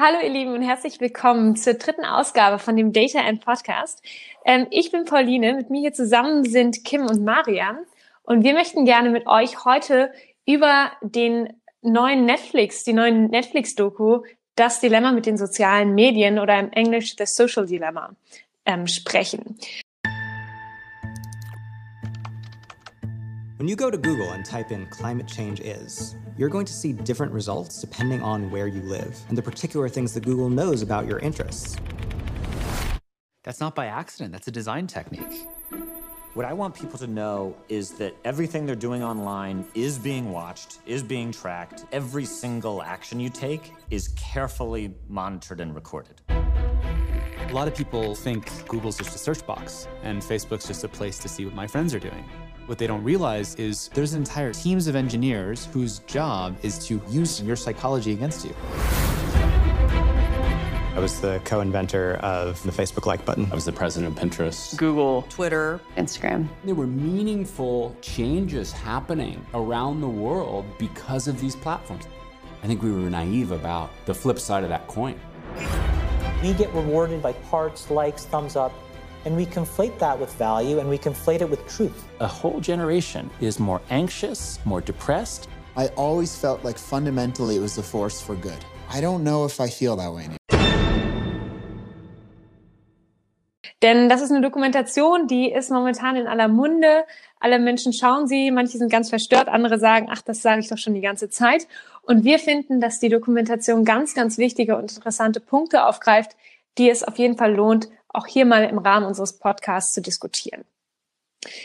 Hallo ihr Lieben und herzlich willkommen zur dritten Ausgabe von dem Data and Podcast. Ähm, ich bin Pauline, mit mir hier zusammen sind Kim und Marian und wir möchten gerne mit euch heute über den neuen Netflix, die neuen Netflix-Doku, das Dilemma mit den sozialen Medien oder im Englisch The Social Dilemma ähm, sprechen. When you go to Google and type in climate change is, you're going to see different results depending on where you live and the particular things that Google knows about your interests. That's not by accident, that's a design technique. What I want people to know is that everything they're doing online is being watched, is being tracked. Every single action you take is carefully monitored and recorded. A lot of people think Google's just a search box and Facebook's just a place to see what my friends are doing. What they don't realize is there's entire teams of engineers whose job is to use your psychology against you. I was the co inventor of the Facebook like button. I was the president of Pinterest, Google, Twitter, Instagram. There were meaningful changes happening around the world because of these platforms. I think we were naive about the flip side of that coin. We get rewarded by parts, likes, thumbs up, and we conflate that with value and we conflate it with truth. A whole generation is more anxious, more depressed. I always felt like fundamentally it was a force for good. I don't know if I feel that way anymore. Denn das ist eine Dokumentation, die ist momentan in aller Munde. Alle Menschen schauen sie, manche sind ganz verstört, andere sagen, ach, das sage ich doch schon die ganze Zeit. Und wir finden, dass die Dokumentation ganz, ganz wichtige und interessante Punkte aufgreift, die es auf jeden Fall lohnt, auch hier mal im Rahmen unseres Podcasts zu diskutieren.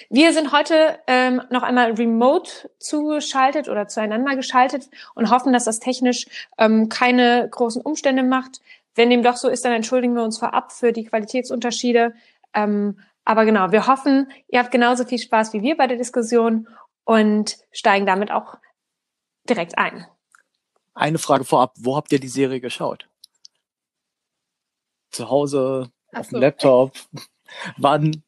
Wir sind heute ähm, noch einmal remote zugeschaltet oder zueinander geschaltet und hoffen, dass das technisch ähm, keine großen Umstände macht. Wenn dem doch so ist, dann entschuldigen wir uns vorab für die Qualitätsunterschiede. Ähm, aber genau, wir hoffen, ihr habt genauso viel Spaß wie wir bei der Diskussion und steigen damit auch direkt ein. Eine Frage vorab, wo habt ihr die Serie geschaut? Zu Hause, auf dem Laptop? Wann?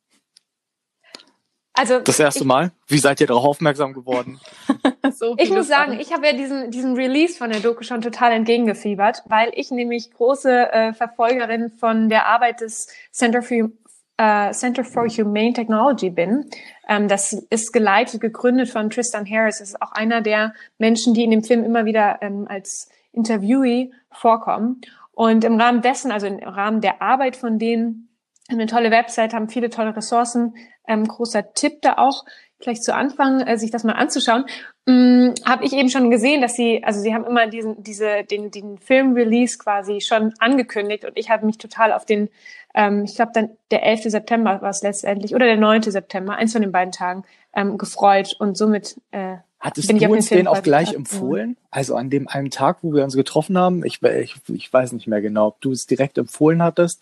Also das erste ich, Mal? Wie seid ihr darauf aufmerksam geworden? so ich muss sagen, ich habe ja diesen, diesen Release von der Doku schon total entgegengefiebert, weil ich nämlich große äh, Verfolgerin von der Arbeit des Center for, äh, Center for Humane Technology bin. Ähm, das ist geleitet, gegründet von Tristan Harris. Das ist auch einer der Menschen, die in dem Film immer wieder ähm, als Interviewee vorkommen. Und im Rahmen dessen, also im Rahmen der Arbeit von denen, haben eine tolle Website, haben viele tolle Ressourcen. Ähm, großer Tipp da auch, gleich zu Anfang, äh, sich das mal anzuschauen. Ähm, habe ich eben schon gesehen, dass sie, also sie haben immer diesen, diese, den, den Film-Release quasi schon angekündigt und ich habe mich total auf den, ähm, ich glaube dann der 11. September war es letztendlich oder der 9. September, eins von den beiden Tagen, ähm, gefreut und somit äh, Hattest du uns den, auch gleich empfohlen? Also an dem einen Tag, wo wir uns getroffen haben? Ich, ich, ich weiß nicht mehr genau, ob du es direkt empfohlen hattest.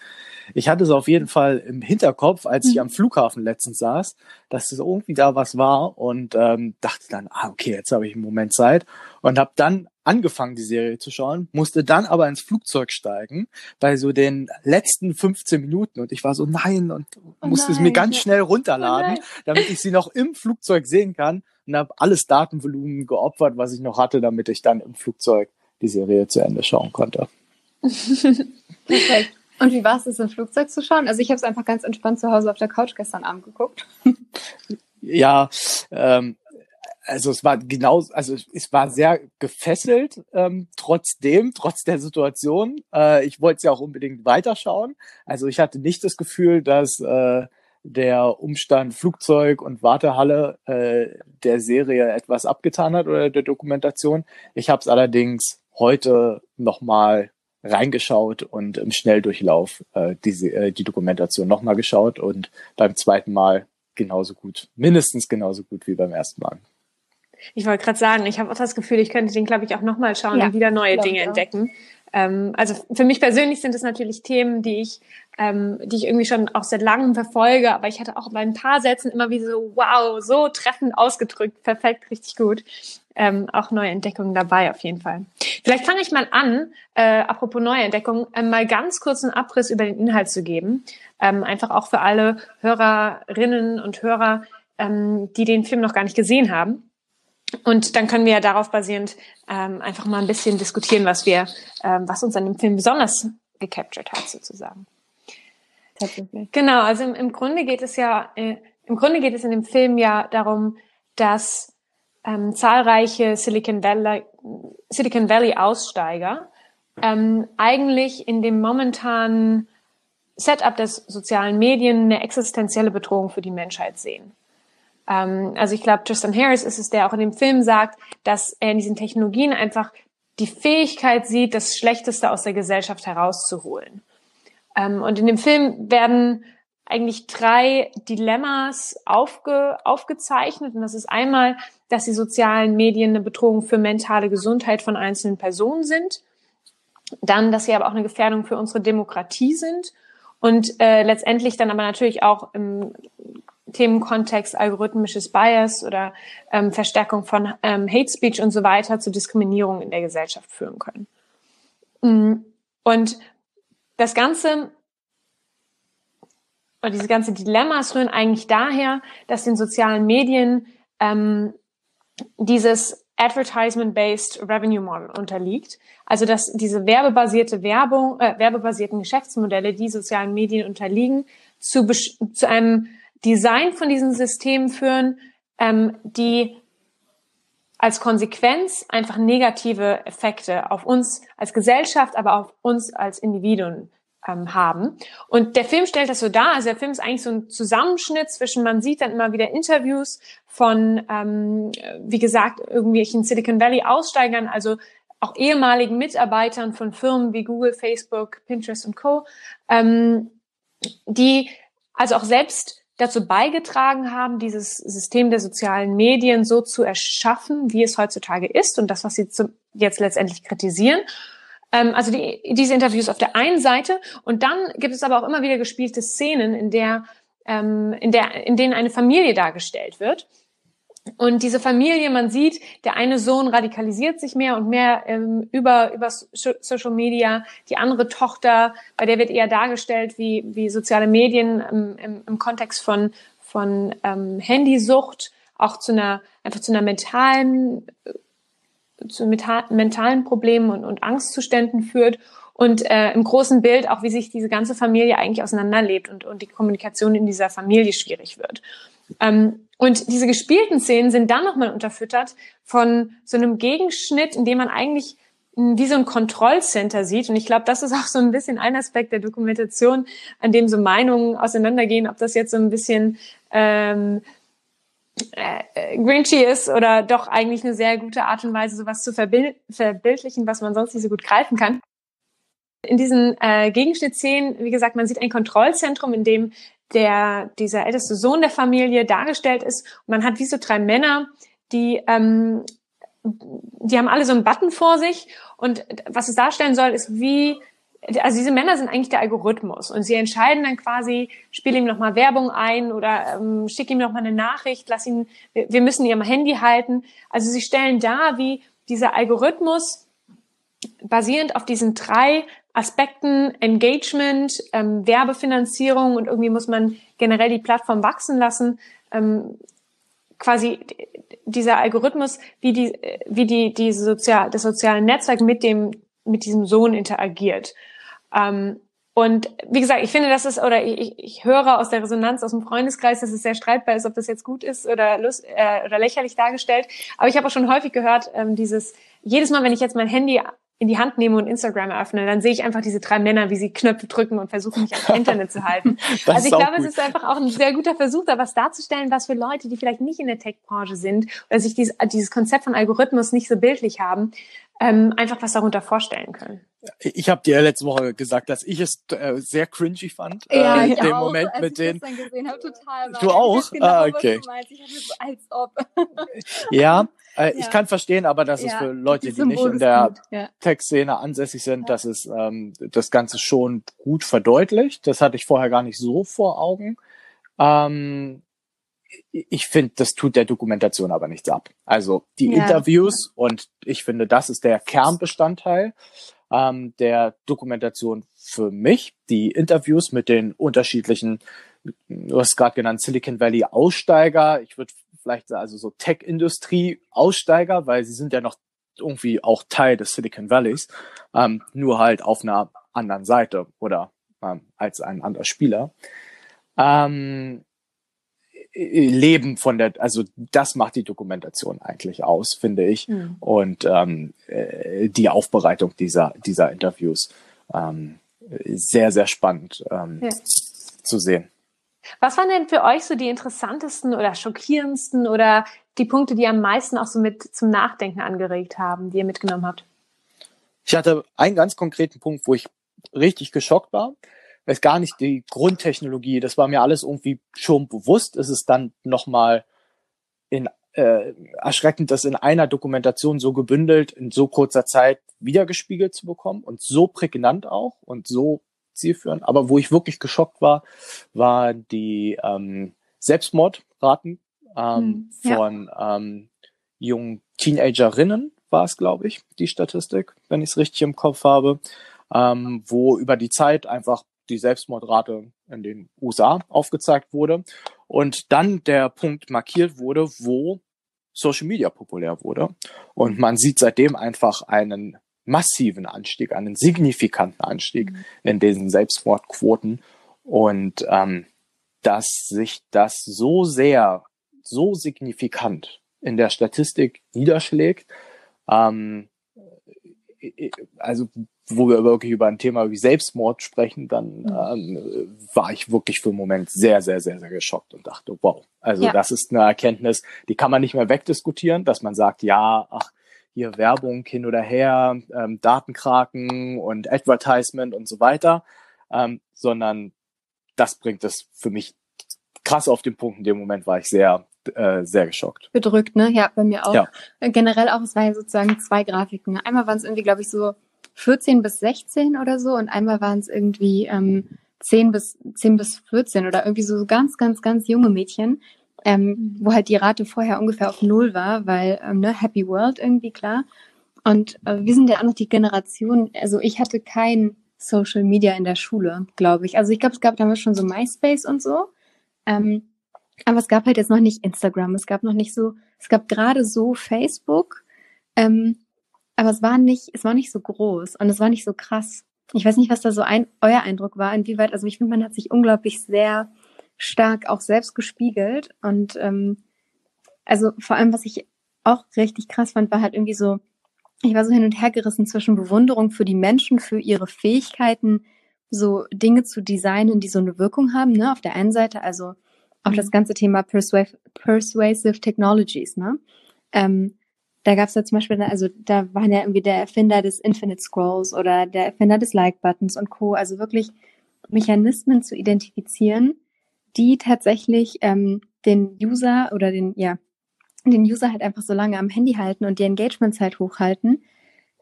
Ich hatte es auf jeden Fall im Hinterkopf, als ich mhm. am Flughafen letztens saß, dass es irgendwie da was war und ähm, dachte dann, ah, okay, jetzt habe ich einen Moment Zeit und habe dann angefangen, die Serie zu schauen, musste dann aber ins Flugzeug steigen bei so den letzten 15 Minuten und ich war so, nein, und oh musste nein. es mir ganz schnell runterladen, oh damit ich sie noch im Flugzeug sehen kann und habe alles Datenvolumen geopfert, was ich noch hatte, damit ich dann im Flugzeug die Serie zu Ende schauen konnte. Perfekt. Und wie war es, es im Flugzeug zu schauen? Also ich habe es einfach ganz entspannt zu Hause auf der Couch gestern Abend geguckt. ja, ähm, also es war genau, also es war sehr gefesselt, ähm, trotzdem, trotz der Situation. Äh, ich wollte es ja auch unbedingt weiterschauen. Also ich hatte nicht das Gefühl, dass äh, der Umstand Flugzeug und Wartehalle äh, der Serie etwas abgetan hat oder der Dokumentation. Ich habe es allerdings heute nochmal reingeschaut und im Schnelldurchlauf äh, diese, äh, die Dokumentation nochmal geschaut und beim zweiten Mal genauso gut, mindestens genauso gut wie beim ersten Mal. Ich wollte gerade sagen, ich habe auch das Gefühl, ich könnte den, glaube ich, auch nochmal schauen ja, und wieder neue Dinge auch. entdecken. Ähm, also für mich persönlich sind es natürlich Themen, die ich, ähm, die ich irgendwie schon auch seit langem verfolge, aber ich hatte auch bei ein paar Sätzen immer wie so, wow, so treffend ausgedrückt, perfekt, richtig gut. Ähm, auch neue Entdeckungen dabei auf jeden Fall. Vielleicht fange ich mal an, äh, apropos neue Entdeckungen, äh, mal ganz kurz einen Abriss über den Inhalt zu geben. Ähm, einfach auch für alle Hörerinnen und Hörer, ähm, die den Film noch gar nicht gesehen haben. und dann können wir ja darauf basierend ähm, einfach mal ein bisschen diskutieren, was wir, ähm, was uns an dem Film besonders gecaptured hat, sozusagen. Genau, also im, im Grunde geht es ja, äh, im Grunde geht es in dem Film ja darum, dass ähm, zahlreiche Silicon Valley, Silicon Valley Aussteiger ähm, eigentlich in dem momentanen Setup des sozialen Medien eine existenzielle Bedrohung für die Menschheit sehen. Ähm, also ich glaube, Tristan Harris ist es, der auch in dem Film sagt, dass er in diesen Technologien einfach die Fähigkeit sieht, das Schlechteste aus der Gesellschaft herauszuholen. Ähm, und in dem Film werden eigentlich drei Dilemmas aufge, aufgezeichnet. Und das ist einmal, dass die sozialen Medien eine Bedrohung für mentale Gesundheit von einzelnen Personen sind. Dann, dass sie aber auch eine Gefährdung für unsere Demokratie sind. Und äh, letztendlich dann aber natürlich auch im Themenkontext algorithmisches Bias oder ähm, Verstärkung von ähm, Hate Speech und so weiter zu Diskriminierung in der Gesellschaft führen können. Mm, und das Ganze oder diese ganze Dilemmas rühren eigentlich daher, dass den sozialen Medien ähm, dieses Advertisement-based Revenue Model unterliegt. Also dass diese werbebasierte Werbung, äh, werbebasierten Geschäftsmodelle, die sozialen Medien unterliegen, zu, zu einem Design von diesen Systemen führen, ähm, die als Konsequenz einfach negative Effekte auf uns als Gesellschaft, aber auf uns als Individuen ähm, haben. Und der Film stellt das so dar. Also der Film ist eigentlich so ein Zusammenschnitt zwischen, man sieht dann immer wieder Interviews von, ähm, wie gesagt, irgendwelchen Silicon Valley Aussteigern, also auch ehemaligen Mitarbeitern von Firmen wie Google, Facebook, Pinterest und Co., ähm, die also auch selbst dazu beigetragen haben, dieses System der sozialen Medien so zu erschaffen, wie es heutzutage ist und das, was sie jetzt letztendlich kritisieren. Ähm, also die, diese Interviews auf der einen Seite und dann gibt es aber auch immer wieder gespielte Szenen, in der, ähm, in der, in denen eine Familie dargestellt wird. Und diese Familie, man sieht, der eine Sohn radikalisiert sich mehr und mehr ähm, über, über Social Media. Die andere Tochter, bei der wird eher dargestellt wie, wie soziale Medien im, im, im Kontext von, von ähm, Handysucht auch zu einer, einfach zu einer mentalen zu mentalen Problemen und, und Angstzuständen führt und äh, im großen Bild auch, wie sich diese ganze Familie eigentlich auseinanderlebt und, und die Kommunikation in dieser Familie schwierig wird. Ähm, und diese gespielten Szenen sind dann nochmal unterfüttert von so einem Gegenschnitt, in dem man eigentlich wie so ein Kontrollcenter sieht. Und ich glaube, das ist auch so ein bisschen ein Aspekt der Dokumentation, an dem so Meinungen auseinandergehen, ob das jetzt so ein bisschen ähm, äh, Grinchy ist oder doch eigentlich eine sehr gute Art und Weise, sowas zu verbild verbildlichen, was man sonst nicht so gut greifen kann. In diesen äh, Gegenschnittszenen, wie gesagt, man sieht ein Kontrollzentrum, in dem der dieser älteste Sohn der Familie dargestellt ist. Und man hat wie so drei Männer, die ähm, die haben alle so einen Button vor sich und was es darstellen soll, ist wie also diese Männer sind eigentlich der Algorithmus und sie entscheiden dann quasi, spiel ihm nochmal Werbung ein oder ähm, schick ihm nochmal eine Nachricht, lass ihn, wir müssen ihr Handy halten. Also sie stellen dar, wie dieser Algorithmus basierend auf diesen drei Aspekten Engagement, ähm, Werbefinanzierung und irgendwie muss man generell die Plattform wachsen lassen, ähm, quasi dieser Algorithmus, wie die, wie die, die sozial, das soziale Netzwerk mit dem, mit diesem Sohn interagiert. Ähm, und wie gesagt, ich finde, das ist, oder ich, ich höre aus der Resonanz aus dem Freundeskreis, dass es sehr streitbar ist, ob das jetzt gut ist oder, lust, äh, oder lächerlich dargestellt. Aber ich habe auch schon häufig gehört, ähm, dieses, jedes Mal, wenn ich jetzt mein Handy in die Hand nehme und Instagram eröffne, dann sehe ich einfach diese drei Männer, wie sie Knöpfe drücken und versuchen, mich ans Internet zu halten. also ich glaube, gut. es ist einfach auch ein sehr guter Versuch, da was darzustellen, was für Leute, die vielleicht nicht in der Tech-Branche sind oder sich dieses, dieses Konzept von Algorithmus nicht so bildlich haben, ähm, einfach was darunter vorstellen können. Ich habe dir letzte Woche gesagt, dass ich es äh, sehr cringy fand. Ja, äh, in dem auch, Moment mit den. Gesehen hab, total du auch? Genau, ah, okay. So, als ob. ja, äh, ja, ich kann verstehen, aber das ja, ist für Leute, die, nicht in der ja. Tech-Szene ansässig sind, dass es ähm, das Ganze schon gut verdeutlicht. Das hatte ich vorher gar nicht so vor Augen. Ähm, ich finde, das tut der Dokumentation aber nichts ab. Also die. Interviews und ich finde, das ist der Kernbestandteil ähm, der Dokumentation für mich. Die Interviews mit den unterschiedlichen, du hast gerade genannt, Silicon Valley Aussteiger. Ich würde vielleicht also so Tech-Industrie-Aussteiger, weil sie sind ja noch irgendwie auch Teil des Silicon Valleys, ähm, nur halt auf einer anderen Seite oder ähm, als ein anderer Spieler. Ähm, leben von der, also das macht die Dokumentation eigentlich aus, finde ich. Mhm. Und ähm, äh, die Aufbereitung dieser, dieser Interviews ähm, sehr, sehr spannend ähm, ja. zu sehen. Was waren denn für euch so die interessantesten oder schockierendsten oder die Punkte, die am meisten auch so mit zum Nachdenken angeregt haben, die ihr mitgenommen habt? Ich hatte einen ganz konkreten Punkt, wo ich richtig geschockt war. Es gar nicht die Grundtechnologie, das war mir alles irgendwie schon bewusst. Es ist dann nochmal in äh, erschreckend, das in einer Dokumentation so gebündelt in so kurzer Zeit wiedergespiegelt zu bekommen und so prägnant auch und so zielführend. Aber wo ich wirklich geschockt war, war die ähm, Selbstmordraten ähm, hm, ja. von ähm, jungen Teenagerinnen war es, glaube ich, die Statistik, wenn ich es richtig im Kopf habe, ähm, wo über die Zeit einfach die Selbstmordrate in den USA aufgezeigt wurde und dann der Punkt markiert wurde, wo Social Media populär wurde. Und man sieht seitdem einfach einen massiven Anstieg, einen signifikanten Anstieg mhm. in diesen Selbstmordquoten und ähm, dass sich das so sehr, so signifikant in der Statistik niederschlägt, ähm, also wo wir wirklich über ein Thema wie Selbstmord sprechen, dann mhm. ähm, war ich wirklich für einen Moment sehr, sehr, sehr, sehr geschockt und dachte, wow, also ja. das ist eine Erkenntnis, die kann man nicht mehr wegdiskutieren, dass man sagt, ja, ach, hier Werbung hin oder her, ähm, Datenkraken und Advertisement und so weiter, ähm, sondern das bringt es für mich krass auf den Punkt. In dem Moment war ich sehr, äh, sehr geschockt. Bedrückt, ne? Ja, bei mir auch. Ja. Äh, generell auch, es war ja sozusagen zwei Grafiken. Einmal waren es irgendwie, glaube ich, so 14 bis 16 oder so und einmal waren es irgendwie ähm, 10 bis 10 bis 14 oder irgendwie so ganz, ganz, ganz junge Mädchen, ähm, wo halt die Rate vorher ungefähr auf null war, weil ähm, ne, Happy World irgendwie klar. Und äh, wir sind ja auch noch die Generation, also ich hatte kein Social Media in der Schule, glaube ich. Also ich glaube, es gab damals schon so MySpace und so. Ähm, aber es gab halt jetzt noch nicht Instagram, es gab noch nicht so, es gab gerade so Facebook, ähm, aber es war nicht, es war nicht so groß und es war nicht so krass. Ich weiß nicht, was da so ein, euer Eindruck war, inwieweit, also ich finde, man hat sich unglaublich sehr stark auch selbst gespiegelt. Und ähm, also vor allem, was ich auch richtig krass fand, war halt irgendwie so, ich war so hin und her gerissen zwischen Bewunderung für die Menschen, für ihre Fähigkeiten, so Dinge zu designen, die so eine Wirkung haben, ne? Auf der einen Seite, also auch mhm. das ganze Thema Persuasive, Persuasive Technologies, ne? Ähm, da gab es ja zum Beispiel, also da waren ja irgendwie der Erfinder des Infinite Scrolls oder der Erfinder des Like-Buttons und Co. Also wirklich Mechanismen zu identifizieren, die tatsächlich ähm, den User oder den, ja, den User halt einfach so lange am Handy halten und die Engagementzeit hochhalten.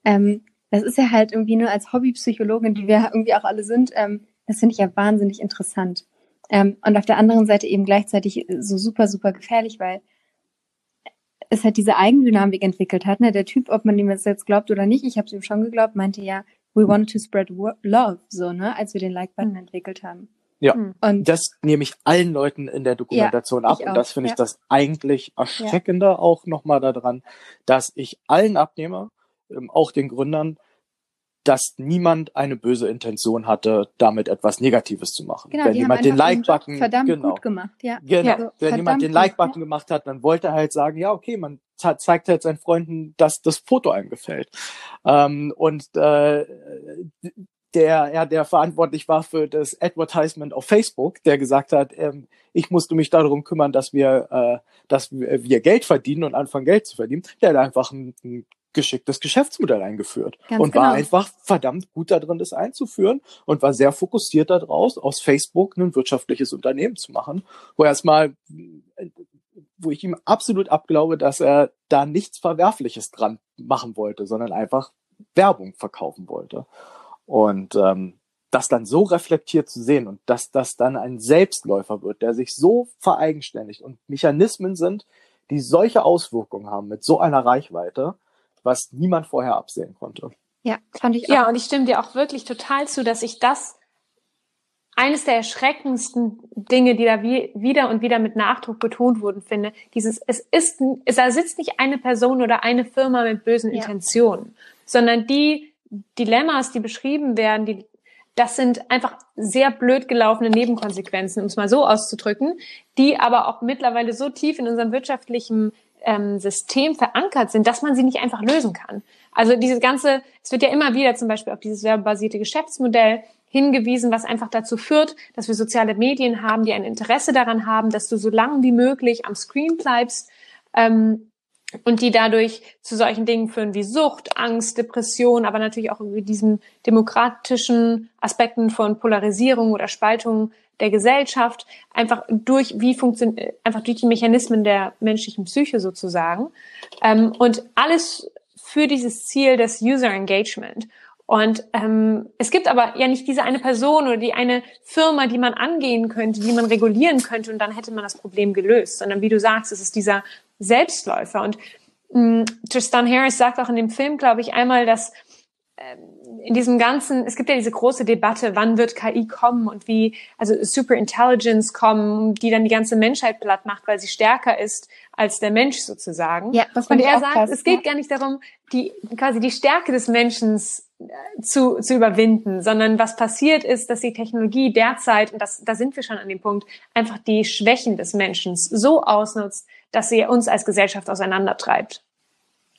Ähm, das ist ja halt irgendwie nur als Hobbypsychologin, die wir irgendwie auch alle sind, ähm, das finde ich ja wahnsinnig interessant. Ähm, und auf der anderen Seite eben gleichzeitig so super, super gefährlich, weil es halt diese Eigendynamik entwickelt hat. Ne? Der Typ, ob man ihm das jetzt glaubt oder nicht, ich habe es ihm schon geglaubt, meinte ja, we wanted to spread love, so, ne, als wir den Like-Button entwickelt haben. Ja, hm. und das nehme ich allen Leuten in der Dokumentation ja, ab. Und das finde ja. ich das eigentlich Erschreckende ja. auch nochmal daran, dass ich allen abnehme, ähm, auch den Gründern, dass niemand eine böse Intention hatte, damit etwas Negatives zu machen. Genau, wenn jemand den Like-Button verdammt genau, gut gemacht, ja. Genau. Ja, wenn jemand den Like-Button gemacht hat, dann wollte er halt sagen, ja, okay, man zeigt halt seinen Freunden, dass das Foto einem gefällt. Ähm, und äh, der ja der verantwortlich war für das Advertisement auf Facebook, der gesagt hat, ähm, ich musste mich darum kümmern, dass wir, äh, dass wir Geld verdienen und anfangen Geld zu verdienen. Der hat einfach ein, ein geschicktes Geschäftsmodell eingeführt Ganz und genau. war einfach verdammt gut darin, das einzuführen und war sehr fokussiert daraus, aus Facebook ein wirtschaftliches Unternehmen zu machen, wo erstmal, wo ich ihm absolut abglaube, dass er da nichts Verwerfliches dran machen wollte, sondern einfach Werbung verkaufen wollte. Und ähm, das dann so reflektiert zu sehen und dass das dann ein Selbstläufer wird, der sich so vereigenständigt und Mechanismen sind, die solche Auswirkungen haben mit so einer Reichweite, was niemand vorher absehen konnte. Ja, fand ich auch. Ja, und ich stimme dir auch wirklich total zu, dass ich das eines der erschreckendsten Dinge, die da wie, wieder und wieder mit Nachdruck betont wurden, finde, dieses, es ist, es, da sitzt nicht eine Person oder eine Firma mit bösen ja. Intentionen, sondern die Dilemmas, die beschrieben werden, die, das sind einfach sehr blöd gelaufene Nebenkonsequenzen, um es mal so auszudrücken, die aber auch mittlerweile so tief in unserem wirtschaftlichen ähm, System verankert sind, dass man sie nicht einfach lösen kann. Also diese ganze, es wird ja immer wieder zum Beispiel auf dieses werbebasierte Geschäftsmodell hingewiesen, was einfach dazu führt, dass wir soziale Medien haben, die ein Interesse daran haben, dass du so lange wie möglich am Screen bleibst ähm, und die dadurch zu solchen Dingen führen wie Sucht, Angst, Depression, aber natürlich auch über diesen demokratischen Aspekten von Polarisierung oder Spaltung der Gesellschaft, einfach durch wie funktioniert, einfach durch die Mechanismen der menschlichen Psyche sozusagen. Ähm, und alles für dieses Ziel des User Engagement. Und ähm, es gibt aber ja nicht diese eine Person oder die eine Firma, die man angehen könnte, die man regulieren könnte und dann hätte man das Problem gelöst, sondern wie du sagst, es ist dieser Selbstläufer. Und ähm, Tristan Harris sagt auch in dem Film, glaube ich, einmal, dass ähm, in diesem ganzen, es gibt ja diese große Debatte, wann wird KI kommen und wie, also Superintelligence kommen, die dann die ganze Menschheit platt macht, weil sie stärker ist als der Mensch sozusagen. Ja, das und er sagt, krass, es geht ja. gar nicht darum, die quasi die Stärke des Menschen zu, zu überwinden, sondern was passiert ist, dass die Technologie derzeit, und das, da sind wir schon an dem Punkt, einfach die Schwächen des Menschen so ausnutzt, dass sie uns als Gesellschaft auseinandertreibt.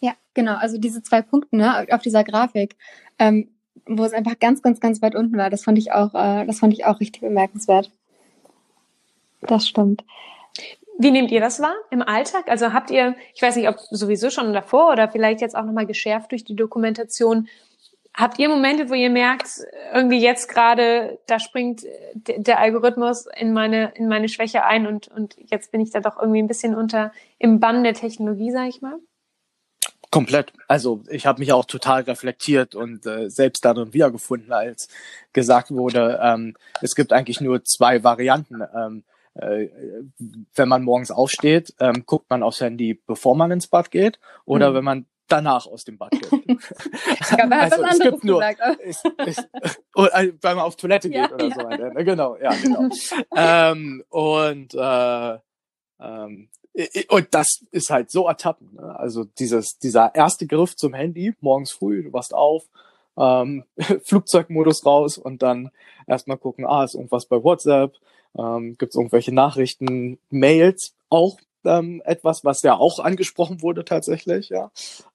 Ja, genau. Also diese zwei Punkte ne, auf dieser Grafik, ähm, wo es einfach ganz, ganz, ganz weit unten war, das fand ich auch, äh, das fand ich auch richtig bemerkenswert. Das stimmt. Wie nehmt ihr das wahr im Alltag? Also habt ihr, ich weiß nicht, ob sowieso schon davor oder vielleicht jetzt auch nochmal geschärft durch die Dokumentation, habt ihr Momente, wo ihr merkt, irgendwie jetzt gerade, da springt der Algorithmus in meine, in meine Schwäche ein und, und jetzt bin ich da doch irgendwie ein bisschen unter im Bann der Technologie, sag ich mal? Komplett. Also ich habe mich auch total reflektiert und äh, selbst darin wiedergefunden, als gesagt wurde, ähm, es gibt eigentlich nur zwei Varianten. Ähm, äh, wenn man morgens aufsteht, ähm, guckt man aufs Handy, bevor man ins Bad geht, oder mhm. wenn man danach aus dem Bad geht. glaube, also, anderes gibt nur. Ist, ist, äh, wenn man auf Toilette geht ja, oder ja. so weiter. Ne? Genau, ja, genau. ähm, und äh, ähm, und das ist halt so ertappend. Ne? Also dieses, dieser erste Griff zum Handy, morgens früh, du wachst auf, ähm, Flugzeugmodus raus und dann erstmal gucken, ah, ist irgendwas bei WhatsApp, ähm, gibt es irgendwelche Nachrichten, Mails, auch ähm, etwas, was ja auch angesprochen wurde tatsächlich, ja,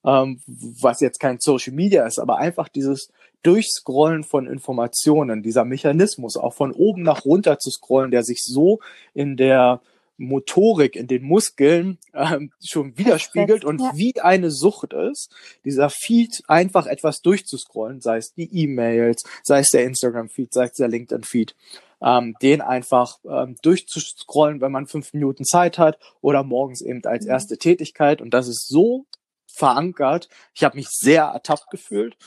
ähm, was jetzt kein Social Media ist, aber einfach dieses Durchscrollen von Informationen, dieser Mechanismus, auch von oben nach runter zu scrollen, der sich so in der Motorik in den Muskeln ähm, schon widerspiegelt und ja. wie eine Sucht ist, dieser Feed einfach etwas durchzuscrollen, sei es die E-Mails, sei es der Instagram-Feed, sei es der LinkedIn-Feed, ähm, den einfach ähm, durchzuscrollen, wenn man fünf Minuten Zeit hat oder morgens eben als mhm. erste Tätigkeit. Und das ist so verankert. Ich habe mich sehr ertappt gefühlt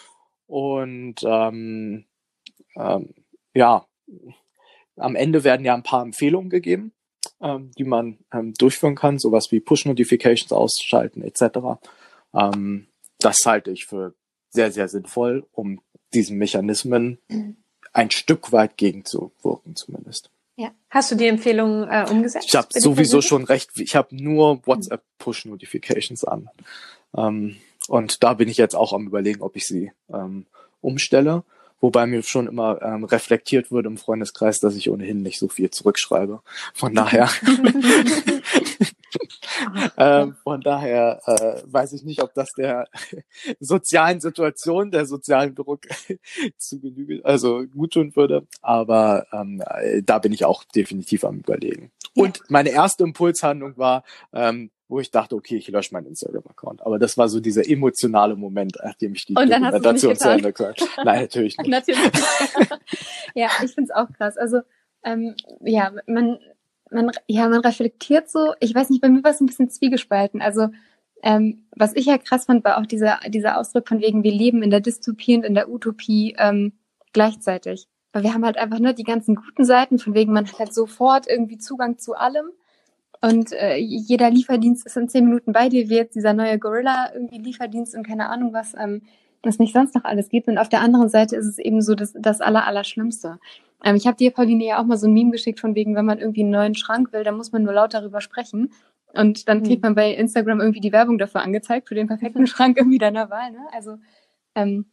und ähm, ähm, ja, am Ende werden ja ein paar Empfehlungen gegeben ähm, die man ähm, durchführen kann, sowas wie Push-Notifications ausschalten etc. Ähm, das halte ich für sehr, sehr sinnvoll, um diesen Mechanismen mhm. Ein Stück weit gegenzuwirken zumindest. Ja. Hast du die Empfehlung äh, umgesetzt? Ich habe sowieso schon recht. Ich habe nur WhatsApp Push Notifications an. Ähm, und da bin ich jetzt auch am überlegen, ob ich sie ähm, umstelle wobei mir schon immer ähm, reflektiert wurde im Freundeskreis, dass ich ohnehin nicht so viel zurückschreibe. Von daher, ähm, von daher äh, weiß ich nicht, ob das der sozialen Situation, der sozialen Druck zu genügen, also gut tun würde. Aber ähm, da bin ich auch definitiv am überlegen. Und meine erste Impulshandlung war, ähm, wo ich dachte, okay, ich lösche meinen Instagram-Account. Aber das war so dieser emotionale Moment, nachdem ich die Dokumentation zu Ende gehört Nein, natürlich nicht. natürlich. ja, ich finde es auch krass. Also ähm, ja, man, man, ja, man reflektiert so. Ich weiß nicht, bei mir war es ein bisschen zwiegespalten. Also ähm, was ich ja krass fand, war auch dieser, dieser Ausdruck von wegen, wir leben in der Dystopie und in der Utopie ähm, gleichzeitig. Weil wir haben halt einfach ne, die ganzen guten Seiten, von wegen man hat halt sofort irgendwie Zugang zu allem. Und äh, jeder Lieferdienst ist in zehn Minuten bei dir, wie jetzt dieser neue Gorilla irgendwie Lieferdienst und keine Ahnung was, ähm, das nicht sonst noch alles gibt. Und auf der anderen Seite ist es eben so das, das Aller, Allerschlimmste. Ähm, ich habe dir, Pauline, ja auch mal so ein Meme geschickt von wegen, wenn man irgendwie einen neuen Schrank will, dann muss man nur laut darüber sprechen. Und dann kriegt hm. man bei Instagram irgendwie die Werbung dafür angezeigt, für den perfekten Schrank irgendwie deiner Wahl. Ne? Also ähm,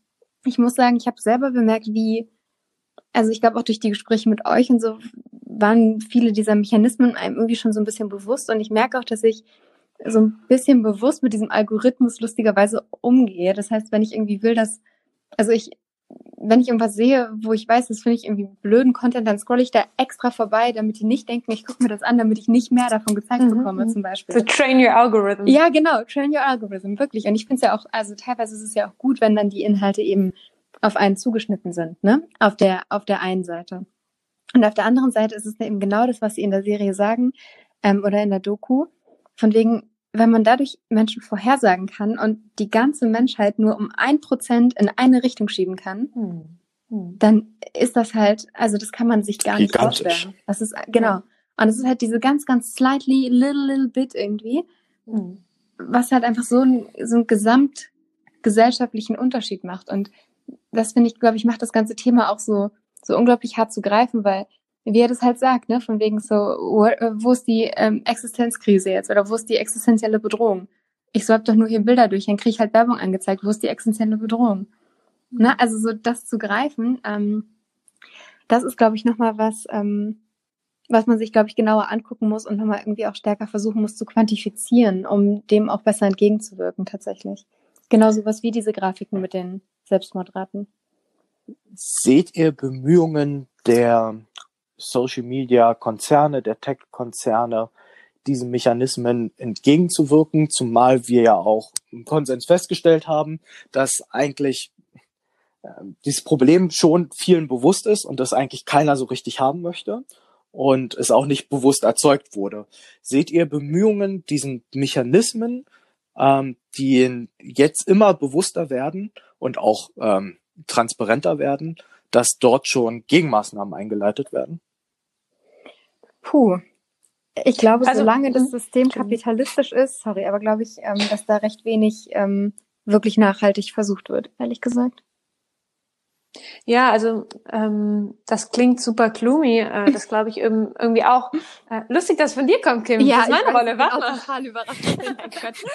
ich muss sagen, ich habe selber bemerkt, wie, also ich glaube auch durch die Gespräche mit euch und so waren viele dieser Mechanismen einem irgendwie schon so ein bisschen bewusst. Und ich merke auch, dass ich so ein bisschen bewusst mit diesem Algorithmus lustigerweise umgehe. Das heißt, wenn ich irgendwie will, dass, also ich wenn ich irgendwas sehe, wo ich weiß, das finde ich irgendwie blöden Content, dann scrolle ich da extra vorbei, damit die nicht denken, ich gucke mir das an, damit ich nicht mehr davon gezeigt mhm. bekomme, zum Beispiel. So train your algorithm. Ja, genau, train your algorithm, wirklich. Und ich finde es ja auch, also teilweise ist es ja auch gut, wenn dann die Inhalte eben auf einen zugeschnitten sind, ne? Auf der, auf der einen Seite. Und auf der anderen Seite ist es eben genau das, was sie in der Serie sagen, ähm, oder in der Doku. Von wegen, wenn man dadurch Menschen vorhersagen kann und die ganze Menschheit nur um ein Prozent in eine Richtung schieben kann, hm. Hm. dann ist das halt, also das kann man sich gar nicht vorstellen. Das ist, genau. Ja. Und es ist halt diese ganz, ganz slightly, little, little bit irgendwie, hm. was halt einfach so, ein, so einen gesamtgesellschaftlichen Unterschied macht. Und das finde ich, glaube ich, macht das ganze Thema auch so, so unglaublich hart zu greifen, weil wie er das halt sagt, ne, von wegen so, wo, ist die ähm, Existenzkrise jetzt oder wo ist die existenzielle Bedrohung? Ich swipe doch nur hier Bilder durch, dann kriege ich halt Werbung angezeigt, wo ist die existenzielle Bedrohung? Mhm. Ne, also so das zu greifen, ähm, das ist, glaube ich, nochmal was, ähm, was man sich, glaube ich, genauer angucken muss und nochmal irgendwie auch stärker versuchen muss zu quantifizieren, um dem auch besser entgegenzuwirken tatsächlich. Genauso was wie diese Grafiken mit den Selbstmordraten. Seht ihr Bemühungen der Social Media Konzerne, der Tech Konzerne, diesen Mechanismen entgegenzuwirken, zumal wir ja auch im Konsens festgestellt haben, dass eigentlich äh, dieses Problem schon vielen bewusst ist und das eigentlich keiner so richtig haben möchte und es auch nicht bewusst erzeugt wurde. Seht ihr Bemühungen, diesen Mechanismen, ähm, die jetzt immer bewusster werden und auch ähm, transparenter werden, dass dort schon Gegenmaßnahmen eingeleitet werden? Puh. Ich glaube, also, solange das hm, System kapitalistisch ist, sorry, aber glaube ich, ähm, dass da recht wenig ähm, wirklich nachhaltig versucht wird, ehrlich gesagt. Ja, also ähm, das klingt super gloomy. Äh, das glaube ich irgendwie auch. Äh, lustig, dass es von dir kommt, Kim. Ja, das ist meine Rolle. Warte mal. total überrascht.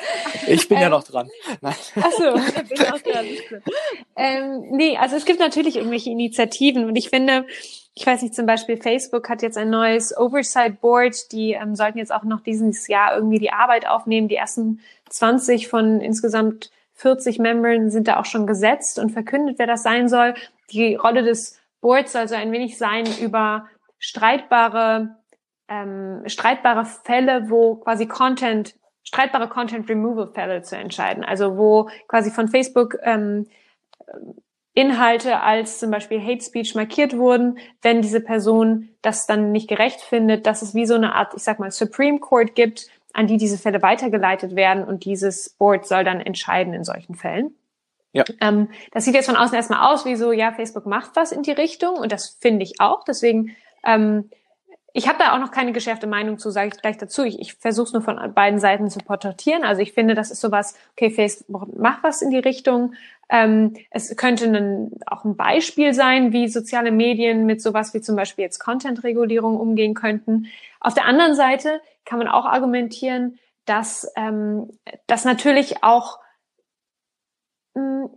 ich bin ähm, ja noch dran. Nein. Achso. ähm, nee, also es gibt natürlich irgendwelche Initiativen und ich finde, ich weiß nicht, zum Beispiel Facebook hat jetzt ein neues Oversight Board, die ähm, sollten jetzt auch noch dieses Jahr irgendwie die Arbeit aufnehmen. Die ersten 20 von insgesamt 40 Membern sind da auch schon gesetzt und verkündet, wer das sein soll. Die Rolle des Boards soll so ein wenig sein über streitbare, ähm, streitbare Fälle, wo quasi Content, streitbare Content Removal Fälle zu entscheiden. Also wo quasi von Facebook ähm, Inhalte als zum Beispiel Hate Speech markiert wurden, wenn diese Person das dann nicht gerecht findet, dass es wie so eine Art, ich sag mal, Supreme Court gibt, an die diese Fälle weitergeleitet werden und dieses Board soll dann entscheiden in solchen Fällen. Ja. Ähm, das sieht jetzt von außen erstmal aus wie so, ja, Facebook macht was in die Richtung und das finde ich auch. Deswegen ähm, ich habe da auch noch keine geschärfte Meinung zu, sage ich gleich dazu. Ich, ich versuche es nur von beiden Seiten zu porträtieren. Also ich finde, das ist sowas, okay, Facebook macht was in die Richtung. Ähm, es könnte ein, auch ein Beispiel sein, wie soziale Medien mit sowas wie zum Beispiel jetzt Content-Regulierung umgehen könnten. Auf der anderen Seite kann man auch argumentieren, dass ähm, das natürlich auch hm,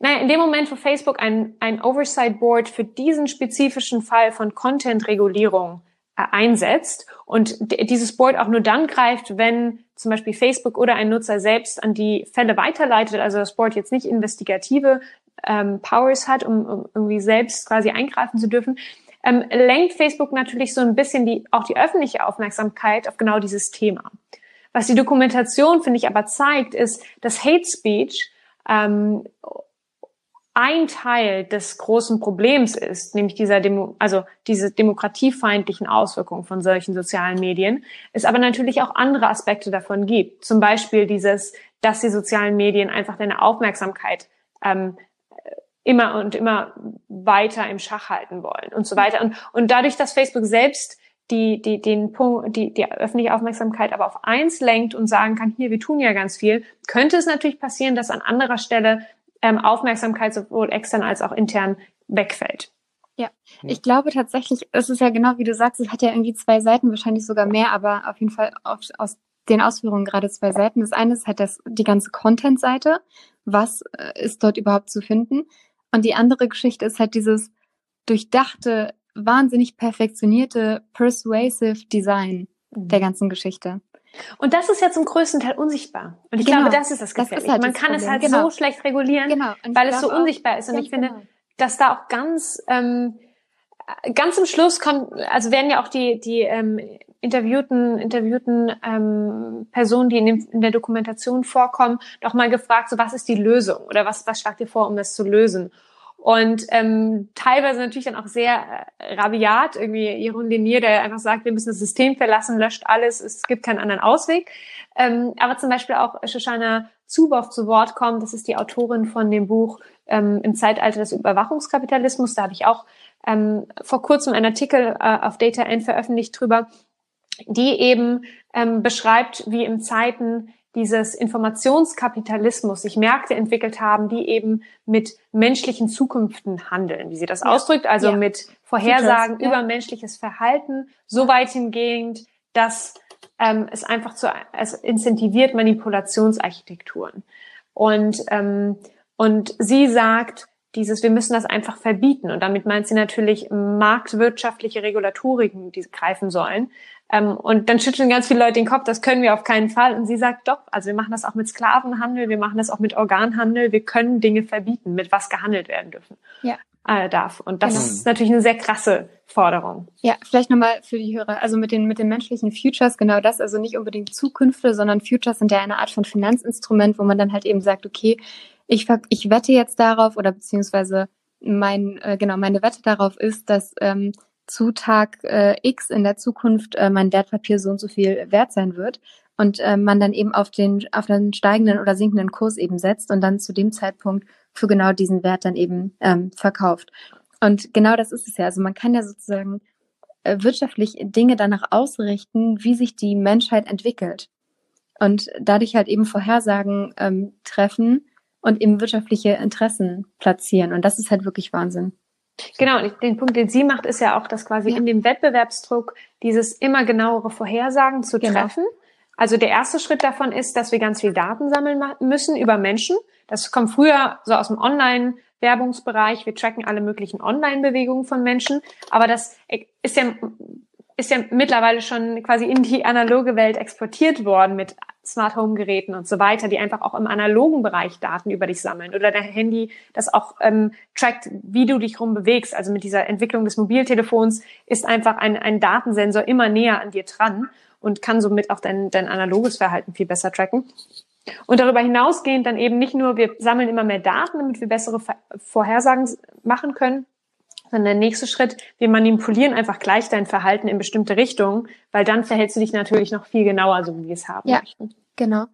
naja, in dem Moment, wo Facebook ein, ein Oversight Board für diesen spezifischen Fall von Content-Regulierung einsetzt und dieses Board auch nur dann greift, wenn zum Beispiel Facebook oder ein Nutzer selbst an die Fälle weiterleitet, also das Board jetzt nicht investigative ähm, Powers hat, um, um irgendwie selbst quasi eingreifen zu dürfen, ähm, lenkt Facebook natürlich so ein bisschen die, auch die öffentliche Aufmerksamkeit auf genau dieses Thema. Was die Dokumentation, finde ich, aber zeigt, ist, dass Hate Speech ähm, ein Teil des großen Problems ist, nämlich dieser Demo, also diese demokratiefeindlichen Auswirkungen von solchen sozialen Medien, es aber natürlich auch andere Aspekte davon gibt. Zum Beispiel dieses, dass die sozialen Medien einfach deine Aufmerksamkeit ähm, immer und immer weiter im Schach halten wollen und so weiter. Und, und dadurch, dass Facebook selbst die, die, den Punkt, die, die öffentliche Aufmerksamkeit aber auf eins lenkt und sagen kann, hier, wir tun ja ganz viel, könnte es natürlich passieren, dass an anderer Stelle ähm, Aufmerksamkeit sowohl extern als auch intern wegfällt. Ja, ich glaube tatsächlich, es ist ja genau wie du sagst, es hat ja irgendwie zwei Seiten, wahrscheinlich sogar mehr, aber auf jeden Fall auf, aus den Ausführungen gerade zwei Seiten. Das eine ist halt das, die ganze Content-Seite. Was äh, ist dort überhaupt zu finden? Und die andere Geschichte ist halt dieses durchdachte, wahnsinnig perfektionierte, persuasive Design mhm. der ganzen Geschichte. Und das ist ja zum größten Teil unsichtbar. Und ich genau. glaube, das ist das Gefährliche. Das halt Man kann es halt genau. so schlecht regulieren, genau. weil es so unsichtbar ist. Und ich finde, genau dass da auch ganz ähm, ganz zum Schluss kommt, also werden ja auch die die ähm, interviewten interviewten ähm, Personen, die in, dem, in der Dokumentation vorkommen, doch mal gefragt, so was ist die Lösung oder was was schlagt ihr vor, um das zu lösen? Und ähm, teilweise natürlich dann auch sehr äh, rabiat, irgendwie Jeroen Lenier, der einfach sagt, wir müssen das System verlassen, löscht alles, es gibt keinen anderen Ausweg. Ähm, aber zum Beispiel auch Shoshana Zuboff zu Wort kommt, das ist die Autorin von dem Buch ähm, im Zeitalter des Überwachungskapitalismus. Da habe ich auch ähm, vor kurzem einen Artikel äh, auf Data End veröffentlicht drüber, die eben ähm, beschreibt, wie im Zeiten dieses Informationskapitalismus sich Märkte entwickelt haben, die eben mit menschlichen Zukünften handeln, wie sie das ja. ausdrückt, also ja. mit Vorhersagen ja. über menschliches Verhalten, so weit hingehend, dass ähm, es einfach zu, es incentiviert Manipulationsarchitekturen. Und ähm, und sie sagt, dieses, wir müssen das einfach verbieten. Und damit meint sie natürlich marktwirtschaftliche Regulatoriken, die greifen sollen. Ähm, und dann schütteln ganz viele Leute den Kopf, das können wir auf keinen Fall. Und sie sagt doch, also wir machen das auch mit Sklavenhandel, wir machen das auch mit Organhandel, wir können Dinge verbieten, mit was gehandelt werden dürfen. Ja. Äh, darf. Und das genau. ist natürlich eine sehr krasse Forderung. Ja, vielleicht nochmal für die Hörer, also mit den, mit den menschlichen Futures, genau das, also nicht unbedingt Zukünfte, sondern Futures sind ja eine Art von Finanzinstrument, wo man dann halt eben sagt, okay, ich, ich wette jetzt darauf oder beziehungsweise mein, äh, genau, meine Wette darauf ist, dass ähm, zu Tag äh, X in der Zukunft äh, mein Wertpapier so und so viel wert sein wird und äh, man dann eben auf den auf den steigenden oder sinkenden Kurs eben setzt und dann zu dem Zeitpunkt für genau diesen Wert dann eben ähm, verkauft. Und genau das ist es ja. Also man kann ja sozusagen äh, wirtschaftlich Dinge danach ausrichten, wie sich die Menschheit entwickelt und dadurch halt eben Vorhersagen ähm, treffen, und eben wirtschaftliche Interessen platzieren. Und das ist halt wirklich Wahnsinn. Genau, und den Punkt, den sie macht, ist ja auch, dass quasi ja. in dem Wettbewerbsdruck dieses immer genauere Vorhersagen zu genau. treffen. Also der erste Schritt davon ist, dass wir ganz viel Daten sammeln müssen über Menschen. Das kommt früher so aus dem Online-Werbungsbereich. Wir tracken alle möglichen Online-Bewegungen von Menschen. Aber das ist ja ist ja mittlerweile schon quasi in die analoge Welt exportiert worden mit Smart Home Geräten und so weiter, die einfach auch im analogen Bereich Daten über dich sammeln oder dein Handy, das auch ähm, trackt, wie du dich rumbewegst. Also mit dieser Entwicklung des Mobiltelefons ist einfach ein, ein Datensensor immer näher an dir dran und kann somit auch dein, dein analoges Verhalten viel besser tracken. Und darüber hinausgehend dann eben nicht nur, wir sammeln immer mehr Daten, damit wir bessere Vorhersagen machen können, dann der nächste Schritt, wir manipulieren einfach gleich dein Verhalten in bestimmte Richtungen, weil dann verhältst du dich natürlich noch viel genauer, so wie wir es haben ja, möchten. Genau.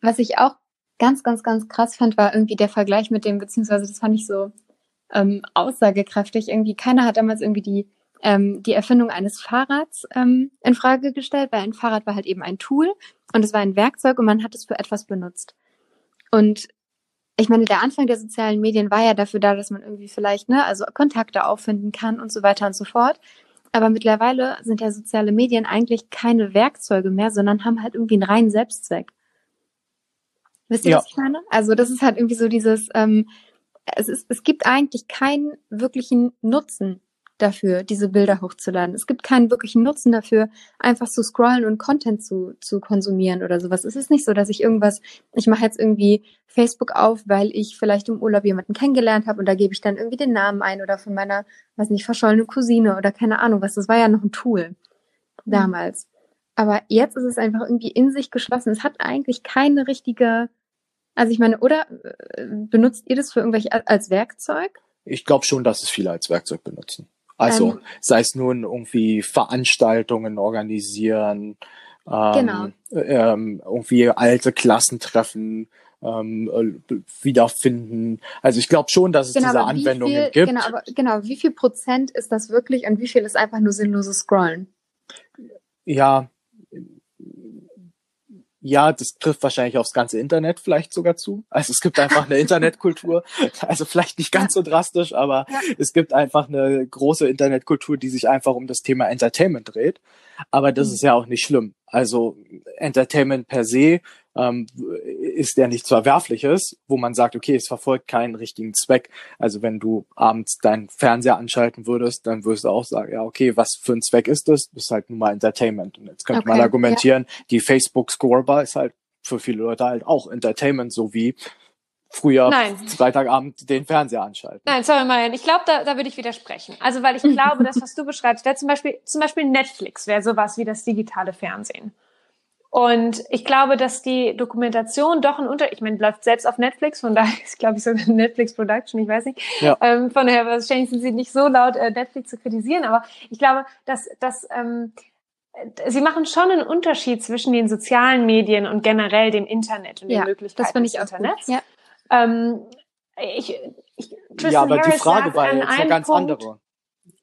Was ich auch ganz, ganz, ganz krass fand, war irgendwie der Vergleich mit dem, beziehungsweise das fand ich so ähm, aussagekräftig. Irgendwie keiner hat damals irgendwie die ähm, die Erfindung eines Fahrrads ähm, in Frage gestellt, weil ein Fahrrad war halt eben ein Tool und es war ein Werkzeug und man hat es für etwas benutzt. Und ich meine, der Anfang der sozialen Medien war ja dafür da, dass man irgendwie vielleicht, ne, also Kontakte auffinden kann und so weiter und so fort. Aber mittlerweile sind ja soziale Medien eigentlich keine Werkzeuge mehr, sondern haben halt irgendwie einen reinen Selbstzweck. Wisst ihr, ja. was ich meine? Also das ist halt irgendwie so dieses, ähm, es, ist, es gibt eigentlich keinen wirklichen Nutzen dafür, diese Bilder hochzuladen. Es gibt keinen wirklichen Nutzen dafür, einfach zu scrollen und Content zu, zu konsumieren oder sowas. Es ist nicht so, dass ich irgendwas, ich mache jetzt irgendwie Facebook auf, weil ich vielleicht im Urlaub jemanden kennengelernt habe und da gebe ich dann irgendwie den Namen ein oder von meiner, weiß nicht, verschollene Cousine oder keine Ahnung was. Das war ja noch ein Tool mhm. damals. Aber jetzt ist es einfach irgendwie in sich geschlossen. Es hat eigentlich keine richtige, also ich meine, oder äh, benutzt ihr das für irgendwelche als Werkzeug? Ich glaube schon, dass es viele als Werkzeug benutzen. Also ähm, sei es nun irgendwie Veranstaltungen organisieren, ähm, genau. ähm, irgendwie alte Klassentreffen ähm, äh, wiederfinden. Also ich glaube schon, dass es genau, diese Anwendungen viel, gibt. Genau, aber genau, wie viel Prozent ist das wirklich und wie viel ist einfach nur sinnloses Scrollen? Ja, ja, das trifft wahrscheinlich aufs ganze Internet vielleicht sogar zu. Also es gibt einfach eine Internetkultur. Also vielleicht nicht ganz so drastisch, aber ja. es gibt einfach eine große Internetkultur, die sich einfach um das Thema Entertainment dreht. Aber das mhm. ist ja auch nicht schlimm. Also Entertainment per se ähm, ist ja nichts Verwerfliches, wo man sagt, okay, es verfolgt keinen richtigen Zweck. Also wenn du abends deinen Fernseher anschalten würdest, dann würdest du auch sagen, ja, okay, was für ein Zweck ist das? Das ist halt nun mal Entertainment. Und jetzt könnte okay, man argumentieren, ja. die Facebook Scorebar ist halt für viele Leute halt auch Entertainment, so wie früher Nein. Freitagabend den Fernseher anschalten. Nein, sorry, Marian, ich glaube, da, da würde ich widersprechen. Also weil ich glaube, das, was du beschreibst, wäre zum Beispiel, zum Beispiel Netflix wäre sowas wie das digitale Fernsehen. Und ich glaube, dass die Dokumentation doch ein Unter, ich meine, läuft selbst auf Netflix, von daher ist, glaube ich, so eine Netflix-Production, ich weiß nicht. Ja. Ähm, von daher wahrscheinlich sind sie nicht so laut, äh, Netflix zu kritisieren, aber ich glaube, dass, dass ähm, sie machen schon einen Unterschied zwischen den sozialen Medien und generell dem Internet und ja, den Möglichkeiten das des Internets. Ja. Ähm, ich, ich, ja, aber Harris die Frage war ja jetzt eine ganz Punkt, andere.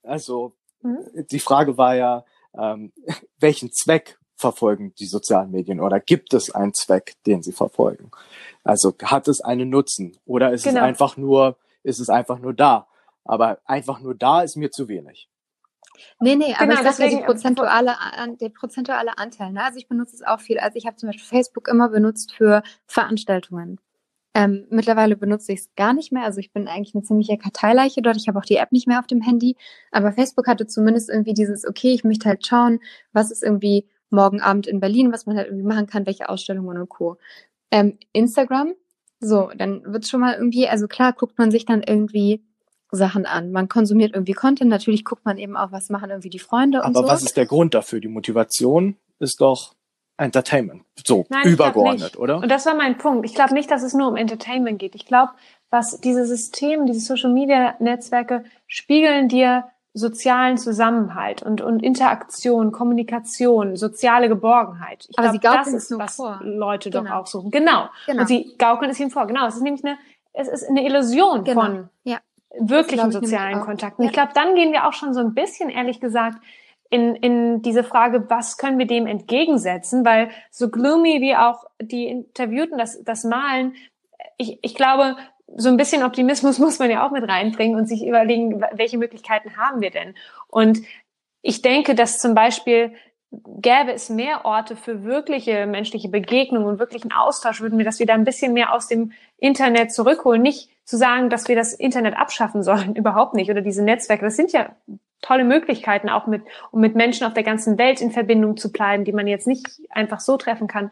Also, hm? die Frage war ja, ähm, welchen Zweck verfolgen die sozialen Medien oder gibt es einen Zweck, den sie verfolgen? Also hat es einen Nutzen oder ist genau. es einfach nur, ist es einfach nur da? Aber einfach nur da ist mir zu wenig. Nee, nee, aber genau, ich sage ja die prozentuale, der prozentuale Anteil. Ne? Also ich benutze es auch viel. Also ich habe zum Beispiel Facebook immer benutzt für Veranstaltungen. Ähm, mittlerweile benutze ich es gar nicht mehr. Also ich bin eigentlich eine ziemliche Karteileiche dort. Ich habe auch die App nicht mehr auf dem Handy. Aber Facebook hatte zumindest irgendwie dieses, okay, ich möchte halt schauen, was ist irgendwie morgen Abend in Berlin, was man halt irgendwie machen kann, welche Ausstellungen und Co. Ähm, Instagram, so, dann wird's schon mal irgendwie, also klar guckt man sich dann irgendwie Sachen an. Man konsumiert irgendwie Content, natürlich guckt man eben auch, was machen irgendwie die Freunde und Aber so. was ist der Grund dafür? Die Motivation ist doch Entertainment. So, Nein, übergeordnet, oder? Und das war mein Punkt. Ich glaube nicht, dass es nur um Entertainment geht. Ich glaube, was diese Systeme, diese Social Media Netzwerke spiegeln dir sozialen Zusammenhalt und, und Interaktion, Kommunikation, soziale Geborgenheit. Ich Aber glaub, sie das ist, was vor. Leute genau. doch auch suchen. Genau. genau. Und sie gaukeln es ihnen vor. Genau. Es ist nämlich eine, es ist eine Illusion genau. von ja. wirklichen sozialen Kontakten. Ja. Ich glaube, dann gehen wir auch schon so ein bisschen, ehrlich gesagt, in, in diese Frage, was können wir dem entgegensetzen? Weil so gloomy wie auch die Interviewten das, das malen, ich, ich glaube, so ein bisschen Optimismus muss man ja auch mit reinbringen und sich überlegen, welche Möglichkeiten haben wir denn? Und ich denke, dass zum Beispiel gäbe es mehr Orte für wirkliche menschliche Begegnungen und wirklichen Austausch, würden wir das wieder ein bisschen mehr aus dem Internet zurückholen. Nicht zu sagen, dass wir das Internet abschaffen sollen, überhaupt nicht. Oder diese Netzwerke, das sind ja tolle Möglichkeiten, auch mit, um mit Menschen auf der ganzen Welt in Verbindung zu bleiben, die man jetzt nicht einfach so treffen kann.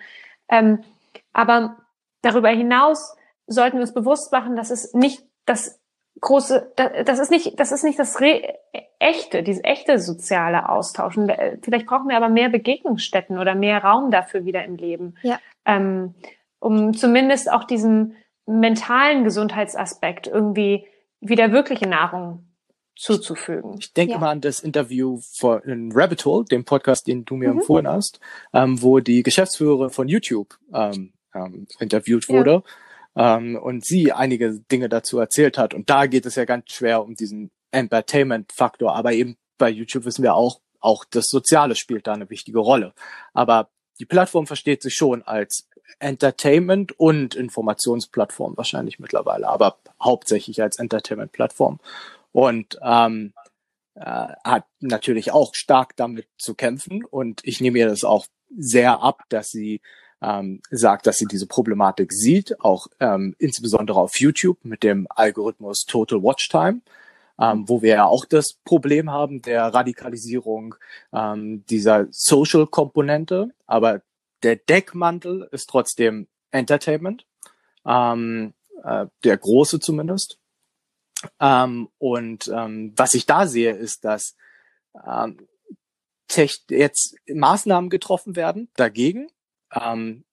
Ähm, aber darüber hinaus sollten wir uns bewusst machen, dass es nicht das große, das ist nicht, das ist nicht das Re echte, dieses echte soziale Austauschen. Vielleicht brauchen wir aber mehr Begegnungsstätten oder mehr Raum dafür wieder im Leben, ja. ähm, um zumindest auch diesen mentalen Gesundheitsaspekt irgendwie wieder wirkliche Nahrung zuzufügen. Ich denke ja. mal an das Interview von Rabbit Hole, dem Podcast, den du mir mhm. empfohlen hast, ähm, wo die Geschäftsführerin von YouTube ähm, ähm, interviewt wurde. Ja ähm, und sie einige Dinge dazu erzählt hat. Und da geht es ja ganz schwer um diesen Entertainment-Faktor. Aber eben bei YouTube wissen wir auch, auch das Soziale spielt da eine wichtige Rolle. Aber die Plattform versteht sich schon als Entertainment und Informationsplattform wahrscheinlich mittlerweile, aber hauptsächlich als Entertainment-Plattform. Und ähm, äh, hat natürlich auch stark damit zu kämpfen. Und ich nehme ihr das auch sehr ab, dass sie ähm, sagt, dass sie diese Problematik sieht, auch ähm, insbesondere auf YouTube mit dem Algorithmus Total Watch Time, ähm, wo wir ja auch das Problem haben der Radikalisierung ähm, dieser Social-Komponente, aber der Deckmantel ist trotzdem Entertainment, ähm, äh, der große zumindest. Ähm, und ähm, was ich da sehe, ist, dass ähm, jetzt Maßnahmen getroffen werden dagegen, ähm,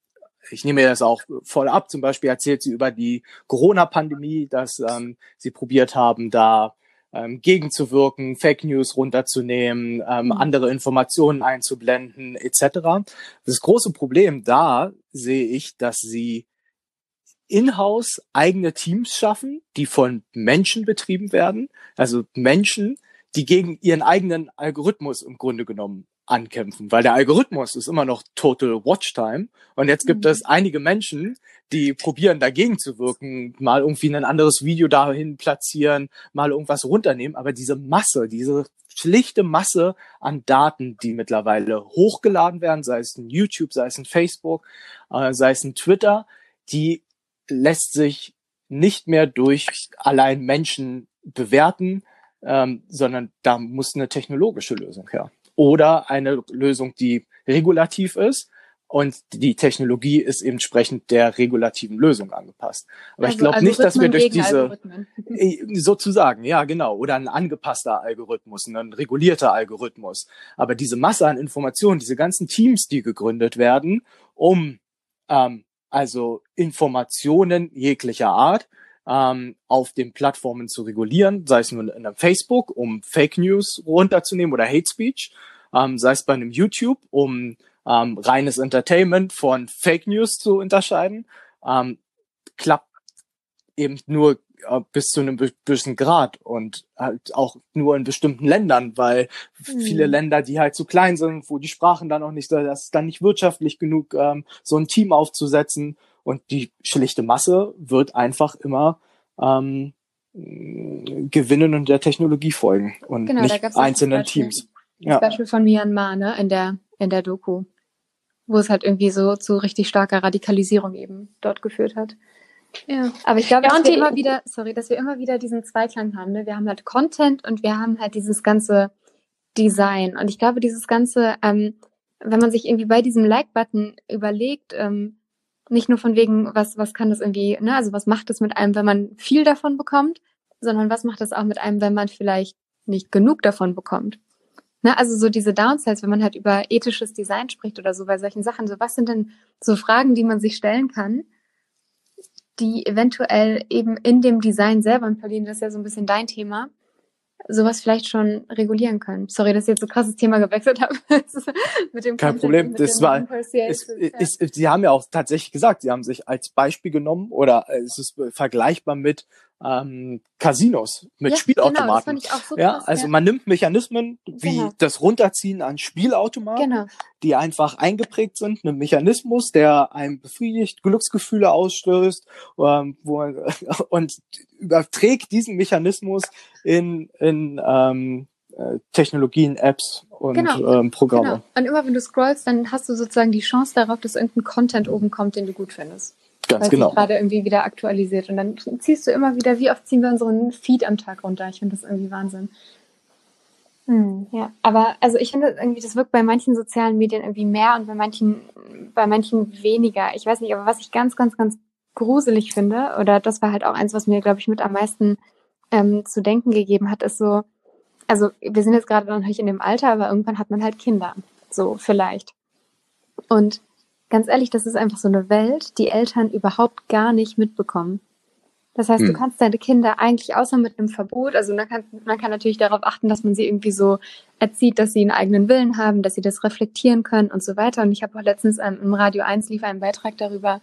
ich nehme mir das auch voll ab. Zum Beispiel erzählt sie über die Corona-Pandemie, dass ähm, sie probiert haben, da ähm, gegenzuwirken, Fake News runterzunehmen, ähm, mhm. andere Informationen einzublenden, etc. Das große Problem da sehe ich, dass sie in-house eigene Teams schaffen, die von Menschen betrieben werden, also Menschen, die gegen ihren eigenen Algorithmus im Grunde genommen ankämpfen, weil der Algorithmus ist immer noch Total Watchtime. Und jetzt gibt mhm. es einige Menschen, die probieren dagegen zu wirken, mal irgendwie ein anderes Video dahin platzieren, mal irgendwas runternehmen. Aber diese Masse, diese schlichte Masse an Daten, die mittlerweile hochgeladen werden, sei es in YouTube, sei es in Facebook, äh, sei es in Twitter, die lässt sich nicht mehr durch allein Menschen bewerten, ähm, sondern da muss eine technologische Lösung her. Oder eine Lösung, die regulativ ist, und die Technologie ist entsprechend der regulativen Lösung angepasst. Aber also ich glaube nicht, dass wir durch diese äh, sozusagen, ja genau, oder ein angepasster Algorithmus, ein regulierter Algorithmus. Aber diese Masse an Informationen, diese ganzen Teams, die gegründet werden, um ähm, also Informationen jeglicher Art ähm, auf den Plattformen zu regulieren, sei es nun in einem Facebook, um Fake News runterzunehmen oder Hate Speech, ähm, sei es bei einem YouTube, um ähm, reines Entertainment von Fake News zu unterscheiden, ähm, klappt eben nur äh, bis zu einem bestimmten Grad und halt auch nur in bestimmten Ländern, weil mhm. viele Länder, die halt zu klein sind, wo die Sprachen dann auch nicht, das ist dann nicht wirtschaftlich genug, ähm, so ein Team aufzusetzen und die schlichte Masse wird einfach immer ähm, gewinnen und der Technologie folgen und genau, nicht einzelnen Teams. Ja. Beispiel von Myanmar, ne, in der, in der Doku wo es halt irgendwie so zu richtig starker Radikalisierung eben dort geführt hat. Ja. Aber ich glaube, ja, dass wir immer wieder, sorry, dass wir immer wieder diesen Zweiklang haben. Ne? Wir haben halt Content und wir haben halt dieses ganze Design. Und ich glaube, dieses ganze, ähm, wenn man sich irgendwie bei diesem Like-Button überlegt, ähm, nicht nur von wegen, was, was kann das irgendwie, ne, also was macht es mit einem, wenn man viel davon bekommt, sondern was macht das auch mit einem, wenn man vielleicht nicht genug davon bekommt. Ne, also so diese Downsides, wenn man halt über ethisches Design spricht oder so bei solchen Sachen, so was sind denn so Fragen, die man sich stellen kann, die eventuell eben in dem Design selber, und Pauline, das ist ja so ein bisschen dein Thema, sowas vielleicht schon regulieren können. Sorry, dass ich jetzt so krasses Thema gewechselt habe. mit dem Kein Content, Problem, das war, ist, ist, Sie haben ja auch tatsächlich gesagt, Sie haben sich als Beispiel genommen oder es ist vergleichbar mit ähm, Casinos mit ja, Spielautomaten. Genau, so ja, krass, also ja. man nimmt Mechanismen wie genau. das Runterziehen an Spielautomaten, genau. die einfach eingeprägt sind, ein Mechanismus, der einem befriedigt, Glücksgefühle ausstößt, ähm, wo, und überträgt diesen Mechanismus in, in ähm, äh, Technologien, Apps und genau. ähm, Programme. Genau. Und immer wenn du scrollst, dann hast du sozusagen die Chance darauf, dass irgendein Content oben kommt, den du gut findest. Ganz weil genau. sich gerade irgendwie wieder aktualisiert. Und dann ziehst du immer wieder, wie oft ziehen wir unseren Feed am Tag runter? Ich finde das irgendwie Wahnsinn. Hm, ja, aber also ich finde irgendwie, das wirkt bei manchen sozialen Medien irgendwie mehr und bei manchen, bei manchen weniger. Ich weiß nicht, aber was ich ganz, ganz, ganz gruselig finde, oder das war halt auch eins, was mir, glaube ich, mit am meisten ähm, zu denken gegeben hat, ist so, also wir sind jetzt gerade noch nicht in dem Alter, aber irgendwann hat man halt Kinder. So, vielleicht. Und ganz ehrlich, das ist einfach so eine Welt, die Eltern überhaupt gar nicht mitbekommen. Das heißt, hm. du kannst deine Kinder eigentlich außer mit einem Verbot, also man kann, man kann natürlich darauf achten, dass man sie irgendwie so erzieht, dass sie einen eigenen Willen haben, dass sie das reflektieren können und so weiter. Und ich habe auch letztens ähm, im Radio 1 lief einen Beitrag darüber,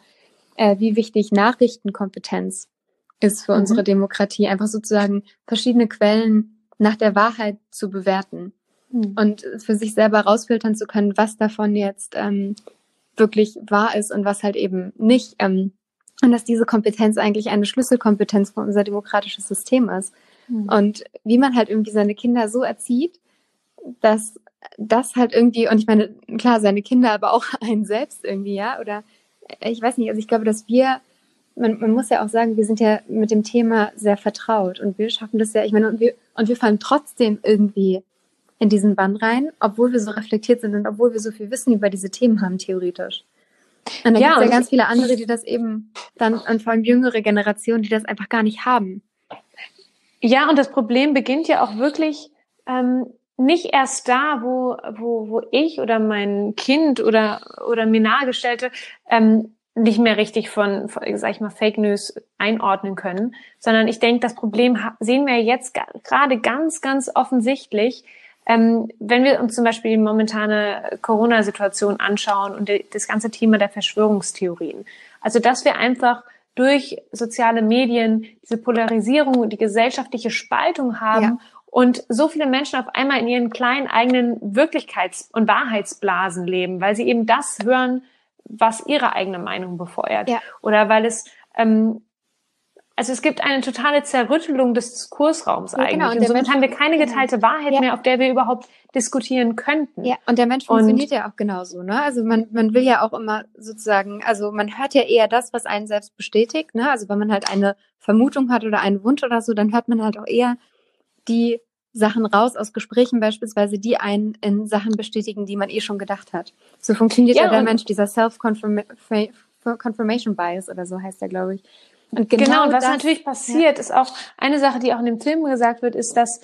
äh, wie wichtig Nachrichtenkompetenz ist für mhm. unsere Demokratie, einfach sozusagen verschiedene Quellen nach der Wahrheit zu bewerten mhm. und für sich selber rausfiltern zu können, was davon jetzt ähm, wirklich wahr ist und was halt eben nicht. Ähm, und dass diese Kompetenz eigentlich eine Schlüsselkompetenz für unser demokratisches System ist. Mhm. Und wie man halt irgendwie seine Kinder so erzieht, dass das halt irgendwie, und ich meine, klar, seine Kinder, aber auch einen selbst irgendwie, ja, oder ich weiß nicht, also ich glaube, dass wir, man, man muss ja auch sagen, wir sind ja mit dem Thema sehr vertraut und wir schaffen das ja, ich meine, und wir, und wir fallen trotzdem irgendwie in diesen Bann rein, obwohl wir so reflektiert sind und obwohl wir so viel Wissen über diese Themen haben, theoretisch. Und da ja, gibt es ja ganz viele andere, die das eben dann, und vor allem jüngere Generationen, die das einfach gar nicht haben. Ja, und das Problem beginnt ja auch wirklich ähm, nicht erst da, wo, wo, wo ich oder mein Kind oder, oder mir nahegestellte ähm, nicht mehr richtig von, von, sag ich mal, Fake News einordnen können, sondern ich denke, das Problem sehen wir jetzt gerade ganz, ganz offensichtlich, ähm, wenn wir uns zum Beispiel die momentane Corona-Situation anschauen und die, das ganze Thema der Verschwörungstheorien. Also, dass wir einfach durch soziale Medien diese Polarisierung und die gesellschaftliche Spaltung haben ja. und so viele Menschen auf einmal in ihren kleinen eigenen Wirklichkeits- und Wahrheitsblasen leben, weil sie eben das hören, was ihre eigene Meinung befeuert. Ja. Oder weil es ähm, also es gibt eine totale Zerrüttelung des Diskursraums ja, eigentlich. Genau. Und, und somit Mensch, haben wir keine geteilte Wahrheit ja. mehr, auf der wir überhaupt diskutieren könnten. Ja, und der Mensch funktioniert und, ja auch genauso, ne? Also man, man will ja auch immer sozusagen, also man hört ja eher das, was einen selbst bestätigt, ne? Also wenn man halt eine Vermutung hat oder einen Wunsch oder so, dann hört man halt auch eher die Sachen raus aus Gesprächen beispielsweise, die einen in Sachen bestätigen, die man eh schon gedacht hat. So funktioniert ja, ja der Mensch, dieser Self-Confirmation Bias oder so heißt er, glaube ich. Und genau, genau und was das, natürlich passiert, ja. ist auch eine Sache, die auch in dem Film gesagt wird, ist, dass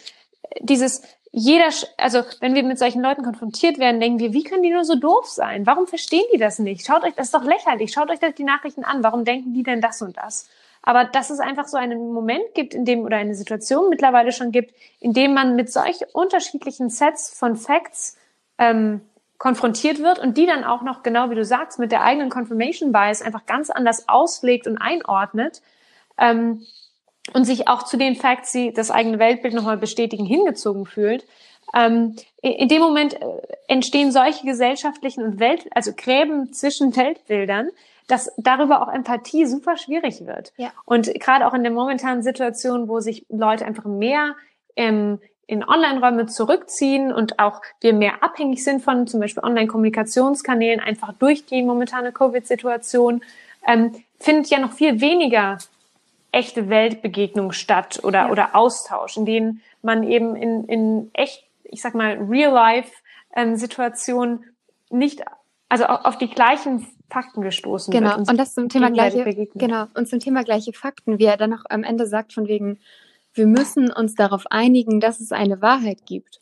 dieses jeder, also wenn wir mit solchen Leuten konfrontiert werden, denken wir, wie können die nur so doof sein? Warum verstehen die das nicht? Schaut euch, das ist doch lächerlich. Schaut euch das die Nachrichten an. Warum denken die denn das und das? Aber dass es einfach so einen Moment gibt, in dem oder eine Situation mittlerweile schon gibt, in dem man mit solch unterschiedlichen Sets von Facts ähm, konfrontiert wird und die dann auch noch, genau wie du sagst, mit der eigenen Confirmation Bias einfach ganz anders auslegt und einordnet ähm, und sich auch zu den Facts, die das eigene Weltbild nochmal bestätigen, hingezogen fühlt. Ähm, in dem Moment äh, entstehen solche gesellschaftlichen und Welt, also Gräben zwischen Weltbildern, dass darüber auch Empathie super schwierig wird. Ja. Und gerade auch in der momentanen Situation, wo sich Leute einfach mehr ähm, in Online-Räume zurückziehen und auch wir mehr abhängig sind von zum Beispiel Online-Kommunikationskanälen, einfach durch die momentane Covid-Situation, ähm, findet ja noch viel weniger echte Weltbegegnung statt oder, ja. oder Austausch, in denen man eben in, in echt, ich sag mal, Real-Life-Situationen ähm, nicht, also auf die gleichen Fakten gestoßen genau. wird. Genau, und, und das zum Thema gleiche, genau, und zum Thema gleiche Fakten, wie er dann noch am Ende sagt, von wegen, wir müssen uns darauf einigen, dass es eine Wahrheit gibt.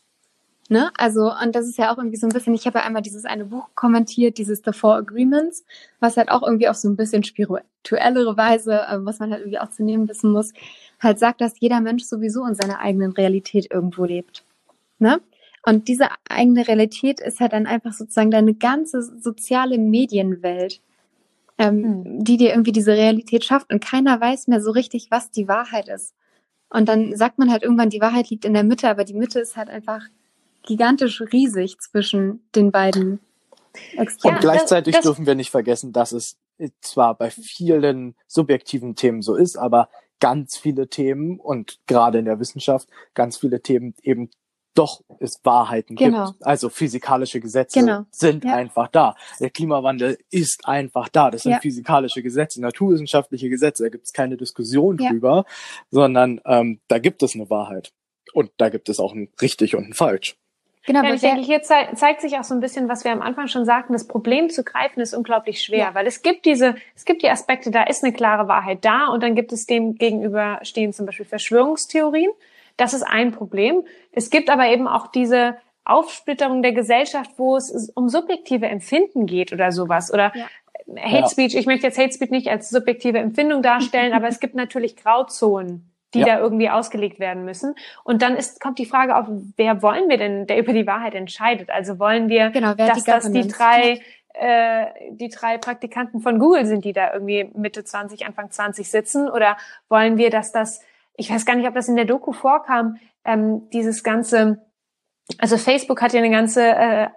Ne? Also, und das ist ja auch irgendwie so ein bisschen, ich habe ja einmal dieses eine Buch kommentiert, dieses The Four Agreements, was halt auch irgendwie auf so ein bisschen spirituellere Weise, äh, was man halt irgendwie auch zu nehmen wissen muss, halt sagt, dass jeder Mensch sowieso in seiner eigenen Realität irgendwo lebt. Ne? Und diese eigene Realität ist halt dann einfach sozusagen deine ganze soziale Medienwelt, ähm, mhm. die dir irgendwie diese Realität schafft. Und keiner weiß mehr so richtig, was die Wahrheit ist. Und dann sagt man halt irgendwann, die Wahrheit liegt in der Mitte, aber die Mitte ist halt einfach gigantisch riesig zwischen den beiden Extremen. Und gleichzeitig das, dürfen wir nicht vergessen, dass es zwar bei vielen subjektiven Themen so ist, aber ganz viele Themen und gerade in der Wissenschaft ganz viele Themen eben doch es Wahrheiten genau. gibt. Also physikalische Gesetze genau. sind ja. einfach da. Der Klimawandel ist einfach da. Das sind ja. physikalische Gesetze, naturwissenschaftliche Gesetze. Da gibt es keine Diskussion ja. drüber, sondern ähm, da gibt es eine Wahrheit. Und da gibt es auch ein richtig und ein falsch. Genau, ja, ich denke, hier ze zeigt sich auch so ein bisschen, was wir am Anfang schon sagten, das Problem zu greifen ist unglaublich schwer, ja. weil es gibt diese, es gibt die Aspekte, da ist eine klare Wahrheit da und dann gibt es dem gegenüber stehen zum Beispiel Verschwörungstheorien. Das ist ein Problem. Es gibt aber eben auch diese Aufsplitterung der Gesellschaft, wo es um subjektive Empfinden geht oder sowas oder ja. Hate Speech. Ich möchte jetzt Hate Speech nicht als subjektive Empfindung darstellen, aber es gibt natürlich Grauzonen, die ja. da irgendwie ausgelegt werden müssen. Und dann ist, kommt die Frage auf, wer wollen wir denn, der über die Wahrheit entscheidet? Also wollen wir, genau, dass das die drei äh, die drei Praktikanten von Google sind, die da irgendwie Mitte 20, Anfang 20 sitzen? Oder wollen wir, dass das ich weiß gar nicht, ob das in der Doku vorkam, ähm, dieses ganze, also Facebook hat ja eine ganze äh,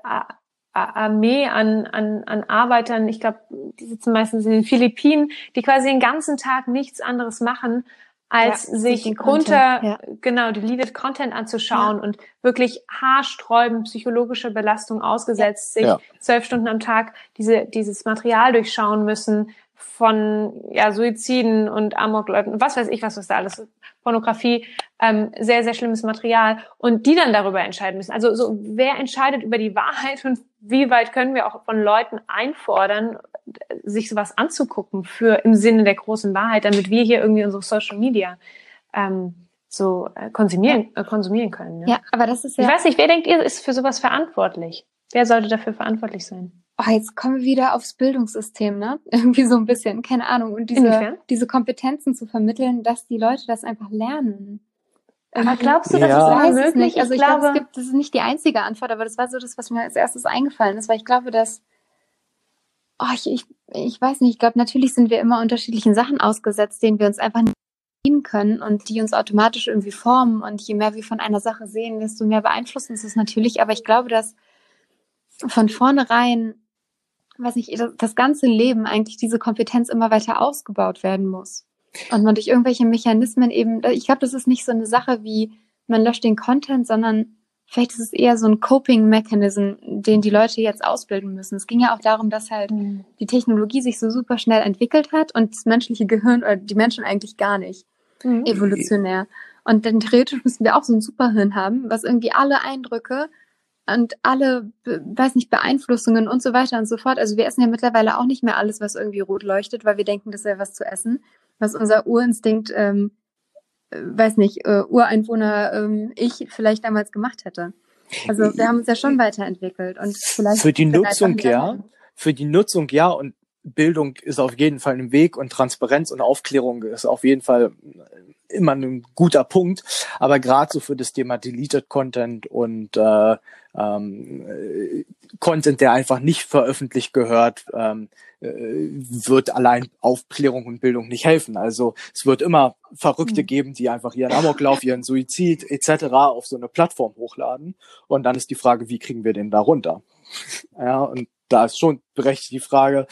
Armee an, an, an Arbeitern, ich glaube, die sitzen meistens in den Philippinen, die quasi den ganzen Tag nichts anderes machen, als ja, sich runter, ja. genau, deleted Content anzuschauen ja. und wirklich haarsträubend psychologische Belastung ausgesetzt, sich zwölf Stunden am Tag diese, dieses Material durchschauen müssen, von ja, Suiziden und Amokleuten, was weiß ich, was das da alles, Pornografie, ähm, sehr, sehr schlimmes Material und die dann darüber entscheiden müssen. Also so, wer entscheidet über die Wahrheit und wie weit können wir auch von Leuten einfordern, sich sowas anzugucken für im Sinne der großen Wahrheit, damit wir hier irgendwie unsere Social Media ähm, so äh, konsumieren, äh, konsumieren können. Ja? ja, aber das ist ja. Ich weiß nicht, wer denkt ihr, ist für sowas verantwortlich? Wer sollte dafür verantwortlich sein? Oh, jetzt kommen wir wieder aufs Bildungssystem, ne? Irgendwie so ein bisschen, keine Ahnung. Und diese, diese Kompetenzen zu vermitteln, dass die Leute das einfach lernen. Aber glaubst du, dass ja. es möglich? Nicht. Also ich, ich glaube, glaube, es gibt, das ist nicht die einzige Antwort, aber das war so das, was mir als erstes eingefallen ist, weil ich glaube, dass, oh, ich, ich, ich weiß nicht, ich glaube, natürlich sind wir immer unterschiedlichen Sachen ausgesetzt, denen wir uns einfach können und die uns automatisch irgendwie formen. Und je mehr wir von einer Sache sehen, desto mehr beeinflussen uns das natürlich. Aber ich glaube, dass von vornherein, weiß nicht, das ganze Leben eigentlich diese Kompetenz immer weiter ausgebaut werden muss. Und man durch irgendwelche Mechanismen eben, ich glaube, das ist nicht so eine Sache wie, man löscht den Content, sondern vielleicht ist es eher so ein Coping-Mechanism, den die Leute jetzt ausbilden müssen. Es ging ja auch darum, dass halt mhm. die Technologie sich so super schnell entwickelt hat und das menschliche Gehirn oder die Menschen eigentlich gar nicht. Mhm. Evolutionär. Und dann theoretisch müssen wir auch so ein Superhirn haben, was irgendwie alle Eindrücke und alle, weiß nicht, Beeinflussungen und so weiter und so fort. Also wir essen ja mittlerweile auch nicht mehr alles, was irgendwie rot leuchtet, weil wir denken, das wäre was zu essen, was unser Urinstinkt ähm, äh, weiß nicht, äh, Ureinwohner ähm, ich vielleicht damals gemacht hätte. Also wir haben uns ja schon weiterentwickelt und vielleicht für die Nutzung ja, für die Nutzung ja und Bildung ist auf jeden Fall ein Weg und Transparenz und Aufklärung ist auf jeden Fall immer ein guter Punkt. Aber gerade so für das Thema Deleted Content und äh, ähm, Content, der einfach nicht veröffentlicht gehört, ähm, äh, wird allein Aufklärung und Bildung nicht helfen. Also es wird immer Verrückte mhm. geben, die einfach ihren Amoklauf, ihren Suizid etc. auf so eine Plattform hochladen. Und dann ist die Frage, wie kriegen wir den da runter? Ja, und da ist schon berechtigt die Frage,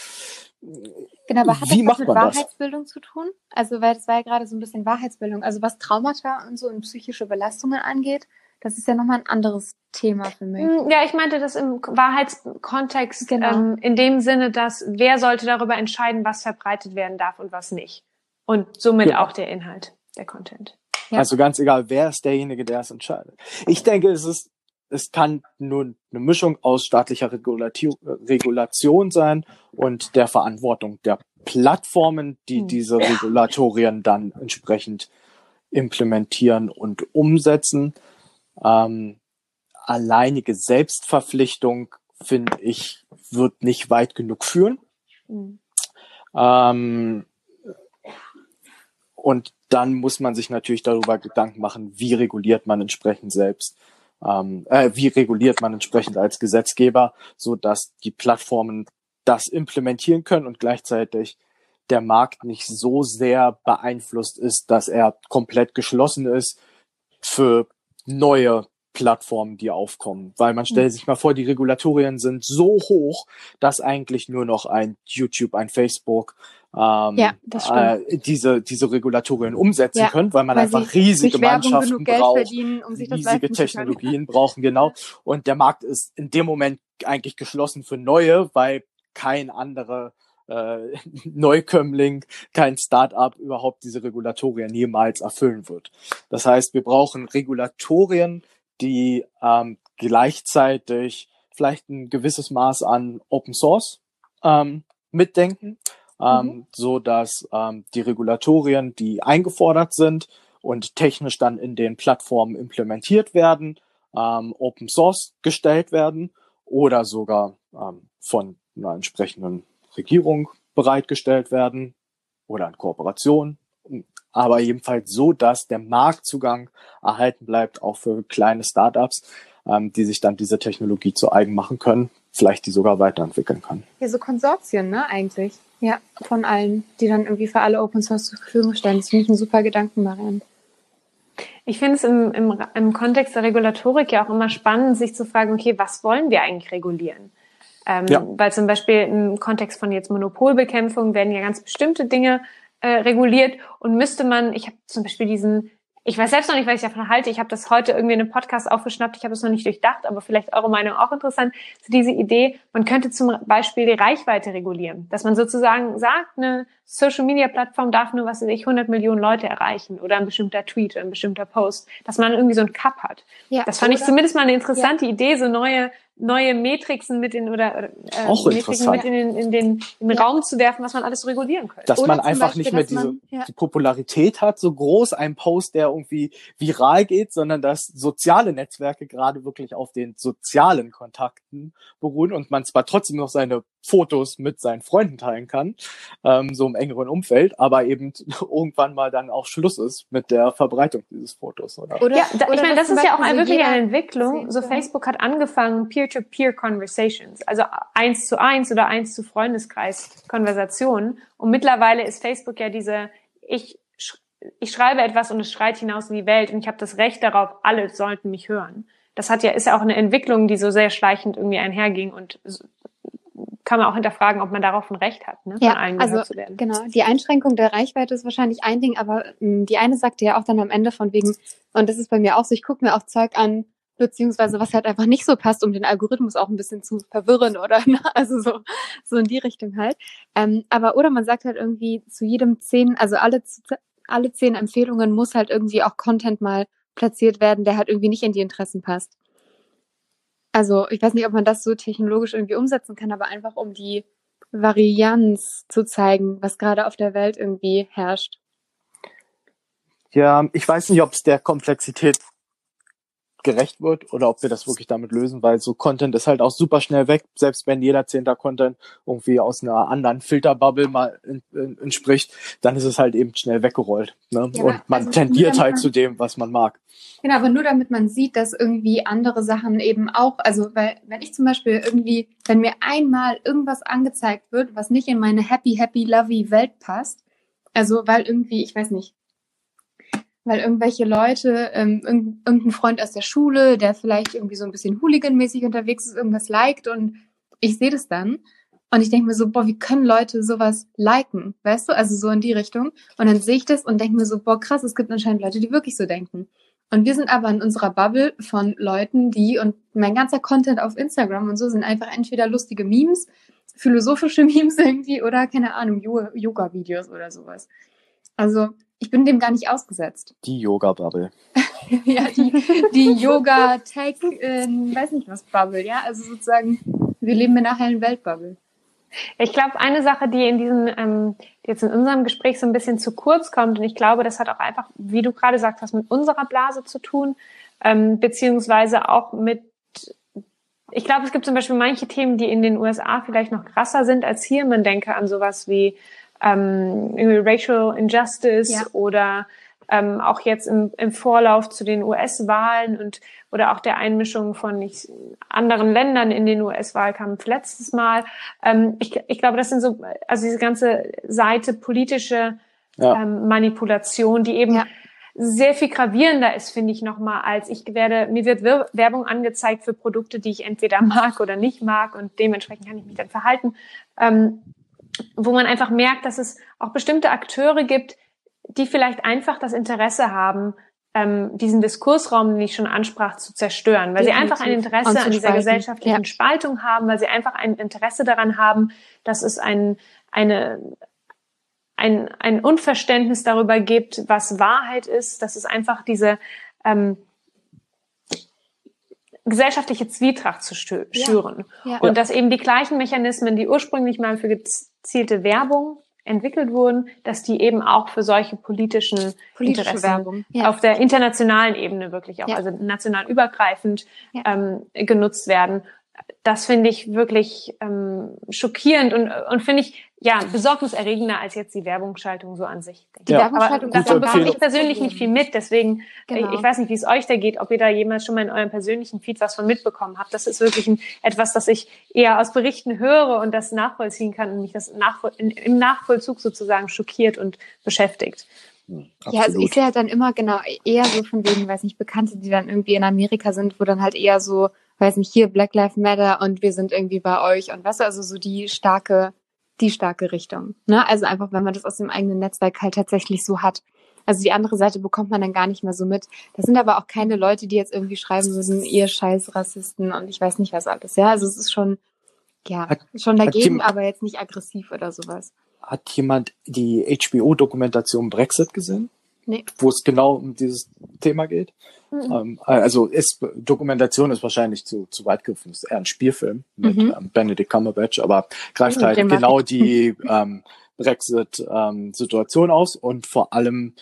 Genau, aber hat Wie das was mit Wahrheitsbildung das? zu tun? Also, weil das war ja gerade so ein bisschen Wahrheitsbildung. Also, was Traumata und so und psychische Belastungen angeht, das ist ja nochmal ein anderes Thema für mich. Hm, ja, ich meinte das im Wahrheitskontext genau. ähm, in dem Sinne, dass wer sollte darüber entscheiden, was verbreitet werden darf und was nicht. Und somit genau. auch der Inhalt, der Content. Ja. Also ganz egal, wer ist derjenige, der es entscheidet. Ich denke, es ist, es kann nur eine Mischung aus staatlicher Regulation sein und der Verantwortung der Plattformen, die hm. diese Regulatorien dann entsprechend implementieren und umsetzen. Ähm, alleinige Selbstverpflichtung, finde ich, wird nicht weit genug führen. Mhm. Ähm, und dann muss man sich natürlich darüber Gedanken machen, wie reguliert man entsprechend selbst, ähm, äh, wie reguliert man entsprechend als Gesetzgeber, so dass die Plattformen das implementieren können und gleichzeitig der Markt nicht so sehr beeinflusst ist, dass er komplett geschlossen ist für neue Plattformen, die aufkommen. Weil man stellt mhm. sich mal vor, die Regulatorien sind so hoch, dass eigentlich nur noch ein YouTube, ein Facebook ähm, ja, äh, diese, diese Regulatorien umsetzen ja, können, weil man weil einfach riesige Mannschaften braucht, um riesige Technologien brauchen, genau. Und der Markt ist in dem Moment eigentlich geschlossen für neue, weil kein andere äh, Neukömmling, kein Start-up überhaupt diese Regulatorien jemals erfüllen wird. Das heißt, wir brauchen Regulatorien, die ähm, gleichzeitig vielleicht ein gewisses Maß an Open Source ähm, mitdenken, ähm, mhm. so dass ähm, die Regulatorien, die eingefordert sind und technisch dann in den Plattformen implementiert werden, ähm, Open Source gestellt werden oder sogar ähm, von einer entsprechenden Regierung bereitgestellt werden oder in Kooperation, aber jedenfalls so, dass der Marktzugang erhalten bleibt, auch für kleine Startups, ähm, die sich dann diese Technologie zu eigen machen können, vielleicht die sogar weiterentwickeln können. Ja, so Konsortien, ne, eigentlich. Ja, von allen, die dann irgendwie für alle Open Source zur Verfügung stellen. Das finde ich ein super Gedanken, Marianne. Ich finde es im, im, im Kontext der Regulatorik ja auch immer spannend, sich zu fragen, okay, was wollen wir eigentlich regulieren? Ähm, ja. Weil zum Beispiel im Kontext von jetzt Monopolbekämpfung werden ja ganz bestimmte Dinge äh, reguliert und müsste man, ich habe zum Beispiel diesen ich weiß selbst noch nicht, was ich davon halte. Ich habe das heute irgendwie in einem Podcast aufgeschnappt. Ich habe es noch nicht durchdacht, aber vielleicht eure Meinung auch interessant. So diese Idee, man könnte zum Beispiel die Reichweite regulieren. Dass man sozusagen sagt, eine Social Media Plattform darf nur, was weiß ich, 100 Millionen Leute erreichen oder ein bestimmter Tweet oder ein bestimmter Post. Dass man irgendwie so ein Cup hat. Ja, das fand ich zumindest mal eine interessante ja. Idee, so neue neue Metrixen mit in oder äh, Auch Metriken mit in den, in den, in den ja. Raum zu werfen, was man alles regulieren könnte. Dass oder man einfach Beispiel, nicht mehr diese man, ja. die Popularität hat, so groß ein Post, der irgendwie viral geht, sondern dass soziale Netzwerke gerade wirklich auf den sozialen Kontakten beruhen und man zwar trotzdem noch seine Fotos mit seinen Freunden teilen kann, ähm, so im engeren Umfeld, aber eben irgendwann mal dann auch Schluss ist mit der Verbreitung dieses Fotos. Oder? oder ja, da, ich meine, das ist ja auch ein, wirklich eine Entwicklung. So Facebook hat angefangen, Peer-to-Peer-Conversations, also eins zu eins oder eins zu Freundeskreis-Konversationen. Und mittlerweile ist Facebook ja diese, ich ich schreibe etwas und es schreit hinaus in die Welt und ich habe das Recht darauf, alle sollten mich hören. Das hat ja, ist ja auch eine Entwicklung, die so sehr schleichend irgendwie einherging und kann man auch hinterfragen, ob man darauf ein Recht hat, ne, von ja, allen also, zu werden. Genau, die Einschränkung der Reichweite ist wahrscheinlich ein Ding, aber mh, hm, die eine sagte ja auch dann am Ende von wegen, und das ist bei mir auch so, ich gucke mir auch Zeug an, beziehungsweise was halt einfach nicht so passt, um den Algorithmus auch ein bisschen zu verwirren oder ne? also so so in die Richtung halt. Ähm, aber oder man sagt halt irgendwie zu jedem zehn, also alle alle zehn Empfehlungen muss halt irgendwie auch Content mal platziert werden, der halt irgendwie nicht in die Interessen passt. Also ich weiß nicht, ob man das so technologisch irgendwie umsetzen kann, aber einfach um die Varianz zu zeigen, was gerade auf der Welt irgendwie herrscht. Ja, ich weiß nicht, ob es der Komplexität gerecht wird oder ob wir das wirklich damit lösen, weil so Content ist halt auch super schnell weg, selbst wenn jeder zehnter Content irgendwie aus einer anderen Filterbubble mal entspricht, dann ist es halt eben schnell weggerollt. Ne? Ja, und man also tendiert halt zu dem, was man mag. Genau, aber nur damit man sieht, dass irgendwie andere Sachen eben auch, also weil wenn ich zum Beispiel irgendwie, wenn mir einmal irgendwas angezeigt wird, was nicht in meine happy, happy, lovey Welt passt, also weil irgendwie, ich weiß nicht, weil irgendwelche Leute, ähm, irgendein Freund aus der Schule, der vielleicht irgendwie so ein bisschen hooliganmäßig unterwegs ist, irgendwas liked und ich sehe das dann und ich denke mir so, boah, wie können Leute sowas liken, weißt du, also so in die Richtung und dann sehe ich das und denke mir so, boah, krass, es gibt anscheinend Leute, die wirklich so denken. Und wir sind aber in unserer Bubble von Leuten, die und mein ganzer Content auf Instagram und so sind einfach entweder lustige Memes, philosophische Memes irgendwie oder keine Ahnung, Yoga-Videos oder sowas. Also ich bin dem gar nicht ausgesetzt. Die Yoga-Bubble. ja, die, die Yoga-Tech, äh, weiß nicht was, Bubble, ja. Also sozusagen, wir leben in einer hellen Weltbubble. Ich glaube, eine Sache, die in diesem, ähm, jetzt in unserem Gespräch so ein bisschen zu kurz kommt, und ich glaube, das hat auch einfach, wie du gerade sagst, was mit unserer Blase zu tun, ähm, beziehungsweise auch mit, ich glaube, es gibt zum Beispiel manche Themen, die in den USA vielleicht noch krasser sind als hier. Man denke an sowas wie ähm, Racial Injustice ja. oder ähm, auch jetzt im, im Vorlauf zu den US-Wahlen und oder auch der Einmischung von nicht, anderen Ländern in den US-Wahlkampf letztes Mal. Ähm, ich, ich glaube, das sind so, also diese ganze Seite politische ja. ähm, Manipulation, die eben ja. sehr viel gravierender ist, finde ich nochmal, als ich werde, mir wird Werbung angezeigt für Produkte, die ich entweder mag oder nicht mag und dementsprechend kann ich mich dann verhalten. Ähm, wo man einfach merkt, dass es auch bestimmte Akteure gibt, die vielleicht einfach das Interesse haben, ähm, diesen Diskursraum, den ich schon ansprach, zu zerstören, weil Definitiv. sie einfach ein Interesse an dieser gesellschaftlichen ja. Spaltung haben, weil sie einfach ein Interesse daran haben, dass es ein, eine, ein, ein Unverständnis darüber gibt, was Wahrheit ist, dass es einfach diese ähm, gesellschaftliche Zwietracht zu schüren. Ja. Ja. Und dass eben die gleichen Mechanismen, die ursprünglich mal für gezielte Werbung entwickelt wurden, dass die eben auch für solche politischen Politische Interessen Werbung, ja. auf der internationalen Ebene wirklich auch, also national übergreifend ähm, genutzt werden das finde ich wirklich ähm, schockierend und, und finde ich ja besorgniserregender als jetzt die Werbungsschaltung so an sich. Die ja. Werbungsschaltung Aber davon bekomme ich persönlich nicht viel mit, deswegen genau. ich, ich, weiß nicht, wie es euch da geht, ob ihr da jemals schon mal in eurem persönlichen Feed was von mitbekommen habt. Das ist wirklich ein, etwas, das ich eher aus Berichten höre und das nachvollziehen kann und mich das Nachvoll in, im Nachvollzug sozusagen schockiert und beschäftigt. Absolut. Ja, also ich sehe halt dann immer genau eher so von wegen, weiß nicht, Bekannte, die dann irgendwie in Amerika sind, wo dann halt eher so weiß nicht, hier Black Lives Matter und wir sind irgendwie bei euch und was, also so die starke, die starke Richtung. Ne? Also einfach, wenn man das aus dem eigenen Netzwerk halt tatsächlich so hat. Also die andere Seite bekommt man dann gar nicht mehr so mit. Das sind aber auch keine Leute, die jetzt irgendwie schreiben würden, ihr scheiß Rassisten und ich weiß nicht was alles. Ja, also es ist schon, ja, schon dagegen, aber jetzt nicht aggressiv oder sowas. Hat jemand die HBO-Dokumentation Brexit gesehen? Nee. Wo es genau um dieses Thema geht? Mhm. Ähm, also ist, Dokumentation ist wahrscheinlich zu, zu weit gegriffen. ist eher ein Spielfilm mit mhm. ähm, Benedict Cumberbatch, aber greift mhm, halt genau die ähm, Brexit-Situation ähm, aus und vor allem,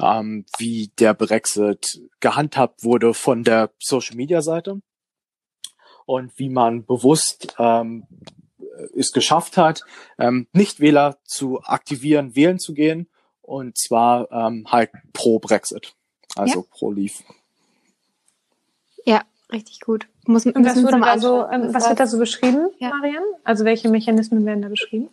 ähm, wie der Brexit gehandhabt wurde von der Social-Media-Seite und wie man bewusst ähm, es geschafft hat, ähm, Nichtwähler zu aktivieren, wählen zu gehen und zwar ähm, halt pro Brexit, also ja. pro Leave. Richtig gut. Muss, Und was, wurde da so, ähm, was wird da so beschrieben, ja. Marianne? Also welche Mechanismen werden da beschrieben?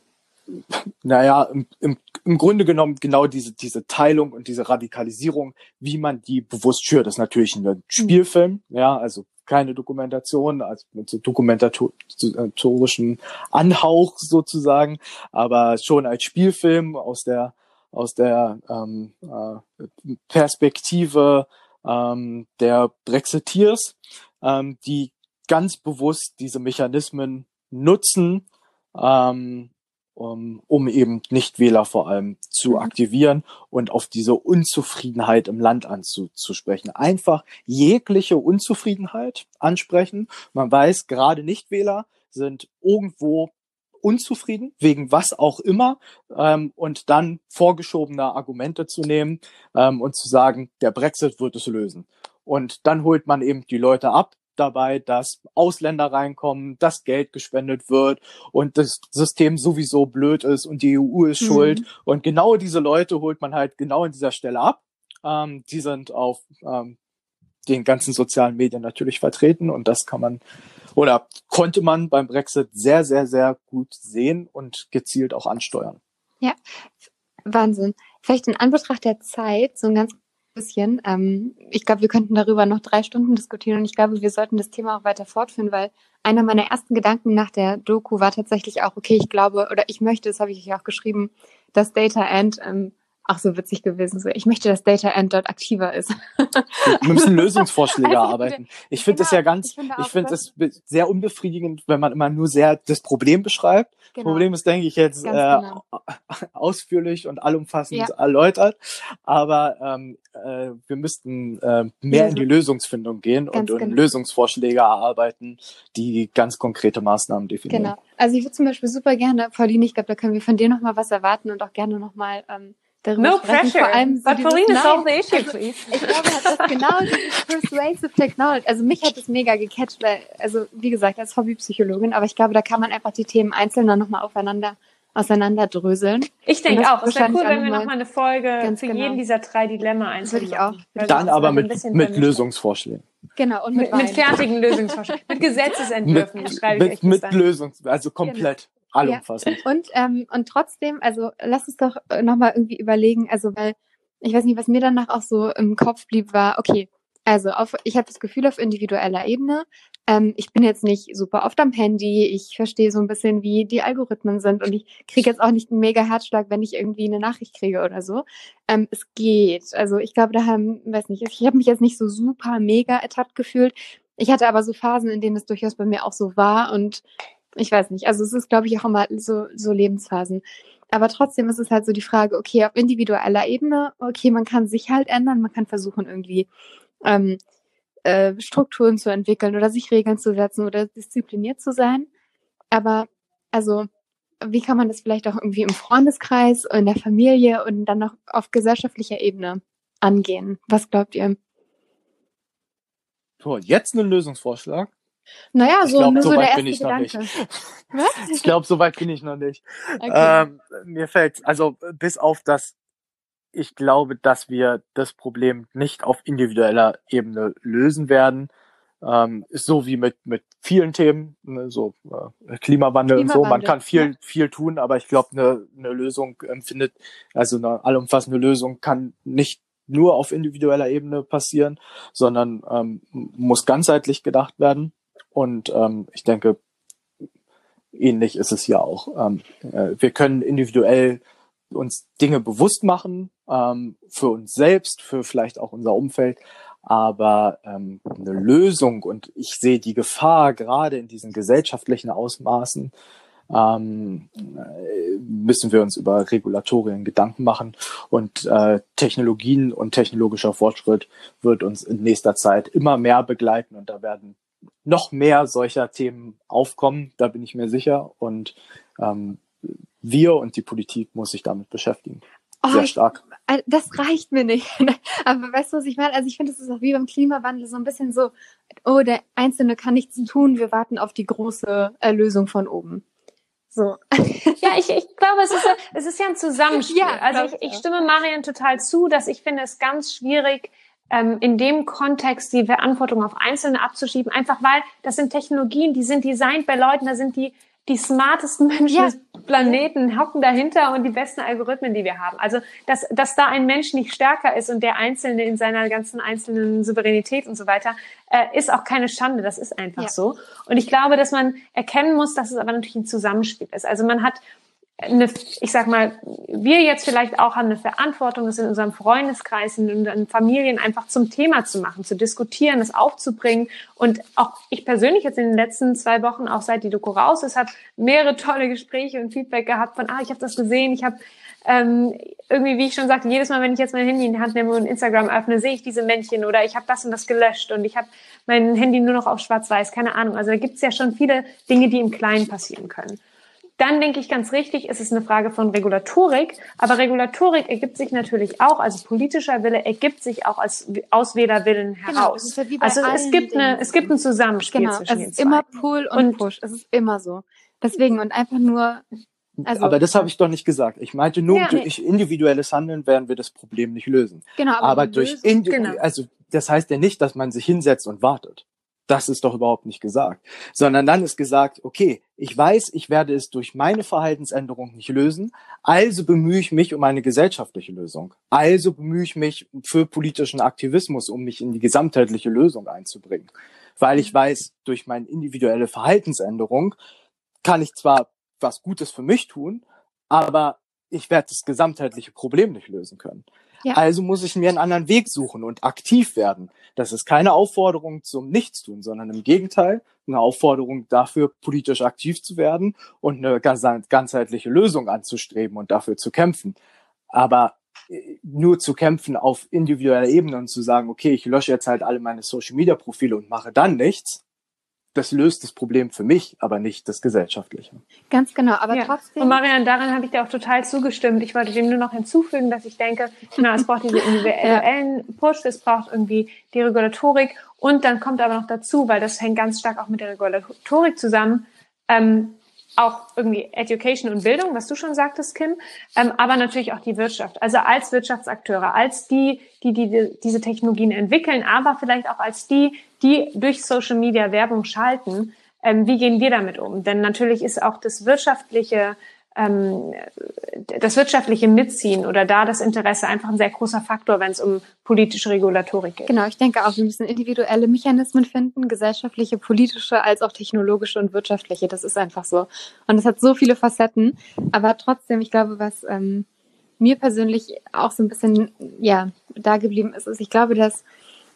naja, im, im, im Grunde genommen genau diese, diese Teilung und diese Radikalisierung, wie man die bewusst schürt. Das ist natürlich ein Spielfilm, ja, also keine Dokumentation, also mit so dokumentatorischen Anhauch sozusagen, aber schon als Spielfilm aus der aus der ähm, äh, Perspektive ähm, der Brexiteers, ähm, die ganz bewusst diese Mechanismen nutzen, ähm, um, um eben Nichtwähler vor allem zu mhm. aktivieren und auf diese Unzufriedenheit im Land anzusprechen. Einfach jegliche Unzufriedenheit ansprechen. Man weiß, gerade Nichtwähler sind irgendwo unzufrieden, wegen was auch immer, ähm, und dann vorgeschobene Argumente zu nehmen ähm, und zu sagen, der Brexit wird es lösen. Und dann holt man eben die Leute ab, dabei, dass Ausländer reinkommen, dass Geld gespendet wird und das System sowieso blöd ist und die EU ist mhm. schuld. Und genau diese Leute holt man halt genau an dieser Stelle ab. Ähm, die sind auf ähm, den ganzen sozialen Medien natürlich vertreten und das kann man oder konnte man beim Brexit sehr, sehr, sehr gut sehen und gezielt auch ansteuern. Ja, Wahnsinn. Vielleicht in Anbetracht der Zeit so ein ganz bisschen. Ähm, ich glaube, wir könnten darüber noch drei Stunden diskutieren und ich glaube, wir sollten das Thema auch weiter fortführen, weil einer meiner ersten Gedanken nach der Doku war tatsächlich auch, okay, ich glaube oder ich möchte, das habe ich euch auch geschrieben, dass Data End ähm, auch so witzig gewesen. So, ich möchte, dass Data End dort aktiver ist. Wir müssen Lösungsvorschläge arbeiten. Ich finde genau, das ja ganz, ich finde das sehr unbefriedigend, wenn man immer nur sehr das Problem beschreibt. Genau. Das Problem ist, denke ich, jetzt äh, genau. ausführlich und allumfassend ja. erläutert. Aber ähm, äh, wir müssten äh, mehr in die Lösungsfindung gehen und, und genau. Lösungsvorschläge erarbeiten, die ganz konkrete Maßnahmen definieren. Genau. Also ich würde zum Beispiel super gerne, Pauline, ich glaube, da können wir von dir nochmal was erwarten und auch gerne nochmal ähm, darüber no sprechen. Pressure. Vor allem so But Pauline, solve the issue, also, please. Ich glaube, das genau dieses Persuasive Technology, also mich hat es mega gecatcht, weil, also wie gesagt, als Hobbypsychologin, aber ich glaube, da kann man einfach die Themen einzeln dann nochmal aufeinander auseinanderdröseln. Ich denke auch. Es wäre cool, wenn wir nochmal eine Folge für genau. jeden dieser drei Dilemma einzeln Würde ich auch. Dann aber mit, mit Lösungsvorschlägen. Genau, und mit, mit, mit fertigen Lösungsvorschlägen. mit Gesetzesentwürfen, mit, schreibe ich Mit, mit Lösungs, also komplett. Genau allumfassend. Ja. Und, ähm, und trotzdem, also lass uns doch nochmal irgendwie überlegen, also weil, ich weiß nicht, was mir danach auch so im Kopf blieb, war, okay, also auf, ich habe das Gefühl auf individueller Ebene, ähm, ich bin jetzt nicht super oft am Handy, ich verstehe so ein bisschen, wie die Algorithmen sind und ich kriege jetzt auch nicht einen mega Herzschlag, wenn ich irgendwie eine Nachricht kriege oder so. Ähm, es geht. Also ich glaube, da haben, weiß nicht, ich habe mich jetzt nicht so super mega ertappt gefühlt. Ich hatte aber so Phasen, in denen es durchaus bei mir auch so war und ich weiß nicht. Also es ist, glaube ich, auch immer so, so Lebensphasen. Aber trotzdem ist es halt so die Frage, okay, auf individueller Ebene, okay, man kann sich halt ändern, man kann versuchen, irgendwie ähm, äh, Strukturen zu entwickeln oder sich Regeln zu setzen oder diszipliniert zu sein. Aber also, wie kann man das vielleicht auch irgendwie im Freundeskreis, in der Familie und dann noch auf gesellschaftlicher Ebene angehen? Was glaubt ihr? So, jetzt ein Lösungsvorschlag. Naja, so, glaub, nur so, so der erste ich Gedanke. Was? Ich glaube, so weit bin ich noch nicht. Okay. Ähm, mir fällt, also bis auf das, ich glaube, dass wir das Problem nicht auf individueller Ebene lösen werden. Ähm, so wie mit, mit vielen Themen, ne, so äh, Klimawandel, Klimawandel, und so. Man kann viel, ja. viel tun, aber ich glaube, eine, eine Lösung empfindet, also eine allumfassende Lösung kann nicht nur auf individueller Ebene passieren, sondern ähm, muss ganzheitlich gedacht werden. Und ähm, ich denke, ähnlich ist es ja auch. Ähm, äh, wir können individuell uns Dinge bewusst machen, ähm, für uns selbst, für vielleicht auch unser Umfeld, aber ähm, eine Lösung und ich sehe die Gefahr gerade in diesen gesellschaftlichen Ausmaßen, ähm, äh, müssen wir uns über Regulatorien Gedanken machen. Und äh, Technologien und technologischer Fortschritt wird uns in nächster Zeit immer mehr begleiten. Und da werden noch mehr solcher Themen aufkommen, da bin ich mir sicher. Und ähm, wir und die Politik muss sich damit beschäftigen. Oh, Sehr stark. Ich, äh, das reicht mir nicht. Aber weißt du, was ich meine? Also ich finde, es ist auch wie beim Klimawandel so ein bisschen so, oh, der Einzelne kann nichts tun, wir warten auf die große Erlösung von oben. So. Ja, ich, ich glaube, es ist, es ist ja ein Zusammenspiel. Ja, also ich, ich stimme Marian total zu, dass ich finde es ganz schwierig, ähm, in dem Kontext die Verantwortung auf Einzelne abzuschieben, einfach weil das sind Technologien, die sind designt bei Leuten, da sind die die smartesten Menschen ja. des Planeten hocken dahinter und die besten Algorithmen, die wir haben. Also, dass, dass da ein Mensch nicht stärker ist und der Einzelne in seiner ganzen einzelnen Souveränität und so weiter, äh, ist auch keine Schande. Das ist einfach ja. so. Und ich glaube, dass man erkennen muss, dass es aber natürlich ein Zusammenspiel ist. Also man hat eine, ich sag mal, wir jetzt vielleicht auch haben eine Verantwortung, das in unserem Freundeskreis, in unseren Familien einfach zum Thema zu machen, zu diskutieren, es aufzubringen. Und auch ich persönlich jetzt in den letzten zwei Wochen, auch seit die Doku raus ist, habe mehrere tolle Gespräche und Feedback gehabt von, ah, ich habe das gesehen, ich habe ähm, irgendwie, wie ich schon sagte, jedes Mal, wenn ich jetzt mein Handy in die Hand nehme und Instagram öffne, sehe ich diese Männchen oder ich habe das und das gelöscht und ich habe mein Handy nur noch auf schwarz-weiß, keine Ahnung. Also da gibt es ja schon viele Dinge, die im Kleinen passieren können. Dann denke ich ganz richtig, ist es eine Frage von Regulatorik. Aber Regulatorik ergibt sich natürlich auch, also politischer Wille ergibt sich auch als Auswählerwillen genau, heraus. Genau, ja also es gibt eine, es gibt ein Zusammenspiel genau, zwischen es ist immer Pull und, und Push. Es ist immer so. Deswegen und einfach nur also, aber das habe ich doch nicht gesagt. Ich meinte nur, ja, durch nee. individuelles Handeln werden wir das Problem nicht lösen. Genau, aber, aber durch Indi genau. also das heißt ja nicht, dass man sich hinsetzt und wartet. Das ist doch überhaupt nicht gesagt. Sondern dann ist gesagt, okay, ich weiß, ich werde es durch meine Verhaltensänderung nicht lösen, also bemühe ich mich um eine gesellschaftliche Lösung. Also bemühe ich mich für politischen Aktivismus, um mich in die gesamtheitliche Lösung einzubringen. Weil ich weiß, durch meine individuelle Verhaltensänderung kann ich zwar was Gutes für mich tun, aber ich werde das gesamtheitliche Problem nicht lösen können. Ja. Also muss ich mir einen anderen Weg suchen und aktiv werden. Das ist keine Aufforderung zum Nichtstun, sondern im Gegenteil eine Aufforderung dafür, politisch aktiv zu werden und eine ganzheitliche Lösung anzustreben und dafür zu kämpfen. Aber äh, nur zu kämpfen auf individueller Ebene und zu sagen, okay, ich lösche jetzt halt alle meine Social Media Profile und mache dann nichts, das löst das Problem für mich, aber nicht das Gesellschaftliche. Ganz genau, aber ja. trotzdem. Und Marian, daran habe ich dir auch total zugestimmt. Ich wollte dem nur noch hinzufügen, dass ich denke, na, es braucht diese individuellen ja. Push, es braucht irgendwie die Regulatorik und dann kommt aber noch dazu, weil das hängt ganz stark auch mit der Regulatorik zusammen, ähm, auch irgendwie Education und Bildung, was du schon sagtest, Kim, ähm, aber natürlich auch die Wirtschaft. Also als Wirtschaftsakteure, als die, die, die diese Technologien entwickeln, aber vielleicht auch als die, die durch Social Media Werbung schalten. Ähm, wie gehen wir damit um? Denn natürlich ist auch das wirtschaftliche ähm, das wirtschaftliche Mitziehen oder da das Interesse einfach ein sehr großer Faktor, wenn es um politische Regulatorik geht. Genau, ich denke auch, wir müssen individuelle Mechanismen finden, gesellschaftliche, politische, als auch technologische und wirtschaftliche. Das ist einfach so. Und es hat so viele Facetten. Aber trotzdem, ich glaube, was ähm, mir persönlich auch so ein bisschen ja da geblieben ist, ist, ich glaube, dass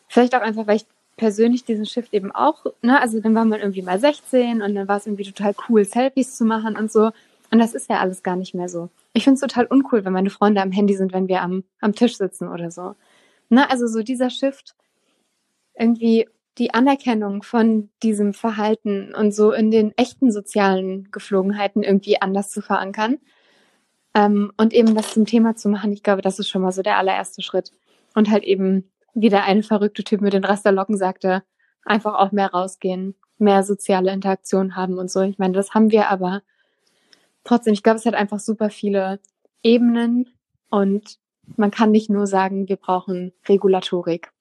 vielleicht auch einfach, weil ich persönlich diesen Shift eben auch, ne, also dann war man irgendwie mal 16 und dann war es irgendwie total cool, Selfies zu machen und so. Und das ist ja alles gar nicht mehr so. Ich finde es total uncool, wenn meine Freunde am Handy sind, wenn wir am, am Tisch sitzen oder so. Na, also so dieser Shift, irgendwie die Anerkennung von diesem Verhalten und so in den echten sozialen Geflogenheiten irgendwie anders zu verankern. Ähm, und eben das zum Thema zu machen, ich glaube, das ist schon mal so der allererste Schritt. Und halt eben, wie der eine verrückte Typ mit den Rasterlocken sagte, einfach auch mehr rausgehen, mehr soziale Interaktion haben und so. Ich meine, das haben wir aber trotzdem, ich glaube, es hat einfach super viele Ebenen und man kann nicht nur sagen, wir brauchen Regulatorik.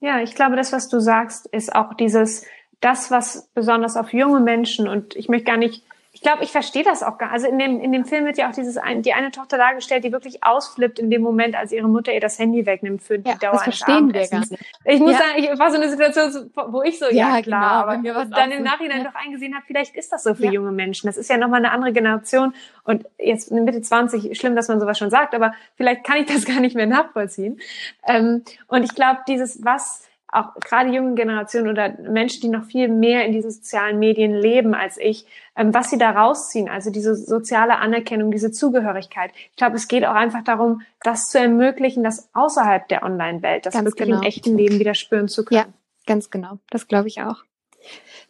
Ja, ich glaube, das, was du sagst, ist auch dieses, das, was besonders auf junge Menschen und ich möchte gar nicht ich glaube, ich verstehe das auch gar. Also in dem in dem Film wird ja auch dieses ein, die eine Tochter dargestellt, die wirklich ausflippt in dem Moment, als ihre Mutter ihr das Handy wegnimmt für die ja, Dauer das verstehen wir gar nicht. Ich muss ja. sagen, ich war so eine Situation, wo ich so ja, ja klar, genau, aber dann im Nachhinein ja. doch eingesehen habe, vielleicht ist das so für junge Menschen. Das ist ja nochmal eine andere Generation und jetzt Mitte 20, schlimm, dass man sowas schon sagt, aber vielleicht kann ich das gar nicht mehr nachvollziehen. Ähm, und ich glaube, dieses was auch gerade junge Generationen oder Menschen, die noch viel mehr in diesen sozialen Medien leben als ich, ähm, was sie da rausziehen, also diese soziale Anerkennung, diese Zugehörigkeit. Ich glaube, es geht auch einfach darum, das zu ermöglichen, das außerhalb der Online-Welt, das ganz wirklich genau. im echten Leben wieder spüren zu können. Ja, ganz genau. Das glaube ich auch.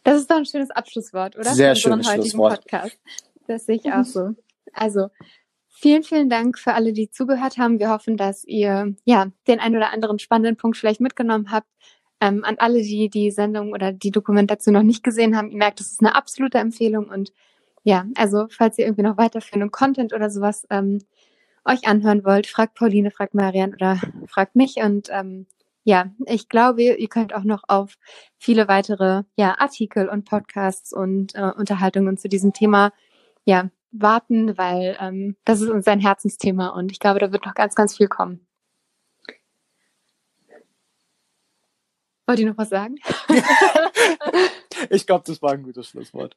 Das ist doch ein schönes Abschlusswort, oder? Sehr schönes Schlusswort. Podcast. Das sehe ich auch so. Also, Vielen, vielen Dank für alle, die zugehört haben. Wir hoffen, dass ihr ja den ein oder anderen spannenden Punkt vielleicht mitgenommen habt. Ähm, an alle, die die Sendung oder die Dokumentation noch nicht gesehen haben, ihr merkt, es ist eine absolute Empfehlung. Und ja, also falls ihr irgendwie noch weiterführenden Content oder sowas ähm, euch anhören wollt, fragt Pauline, fragt Marian oder fragt mich. Und ähm, ja, ich glaube, ihr könnt auch noch auf viele weitere ja, Artikel und Podcasts und äh, Unterhaltungen zu diesem Thema ja, warten, weil ähm, das ist uns ein Herzensthema und ich glaube, da wird noch ganz, ganz viel kommen. Wollt ihr noch was sagen? ich glaube, das war ein gutes Schlusswort.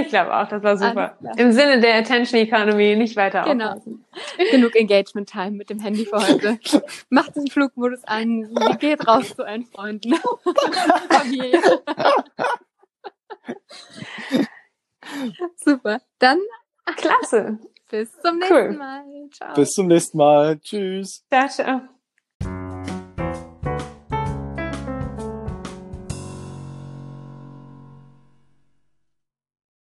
Ich glaube auch, das war super. Im Sinne der Attention Economy nicht weiter genau. aufpassen. Genug Engagement Time mit dem Handy für heute. Macht den Flugmodus an, geht raus zu euren Freunden. Familie. super. Dann klasse. Bis zum nächsten cool. Mal. Ciao. Bis zum nächsten Mal. Tschüss. Ciao, ciao.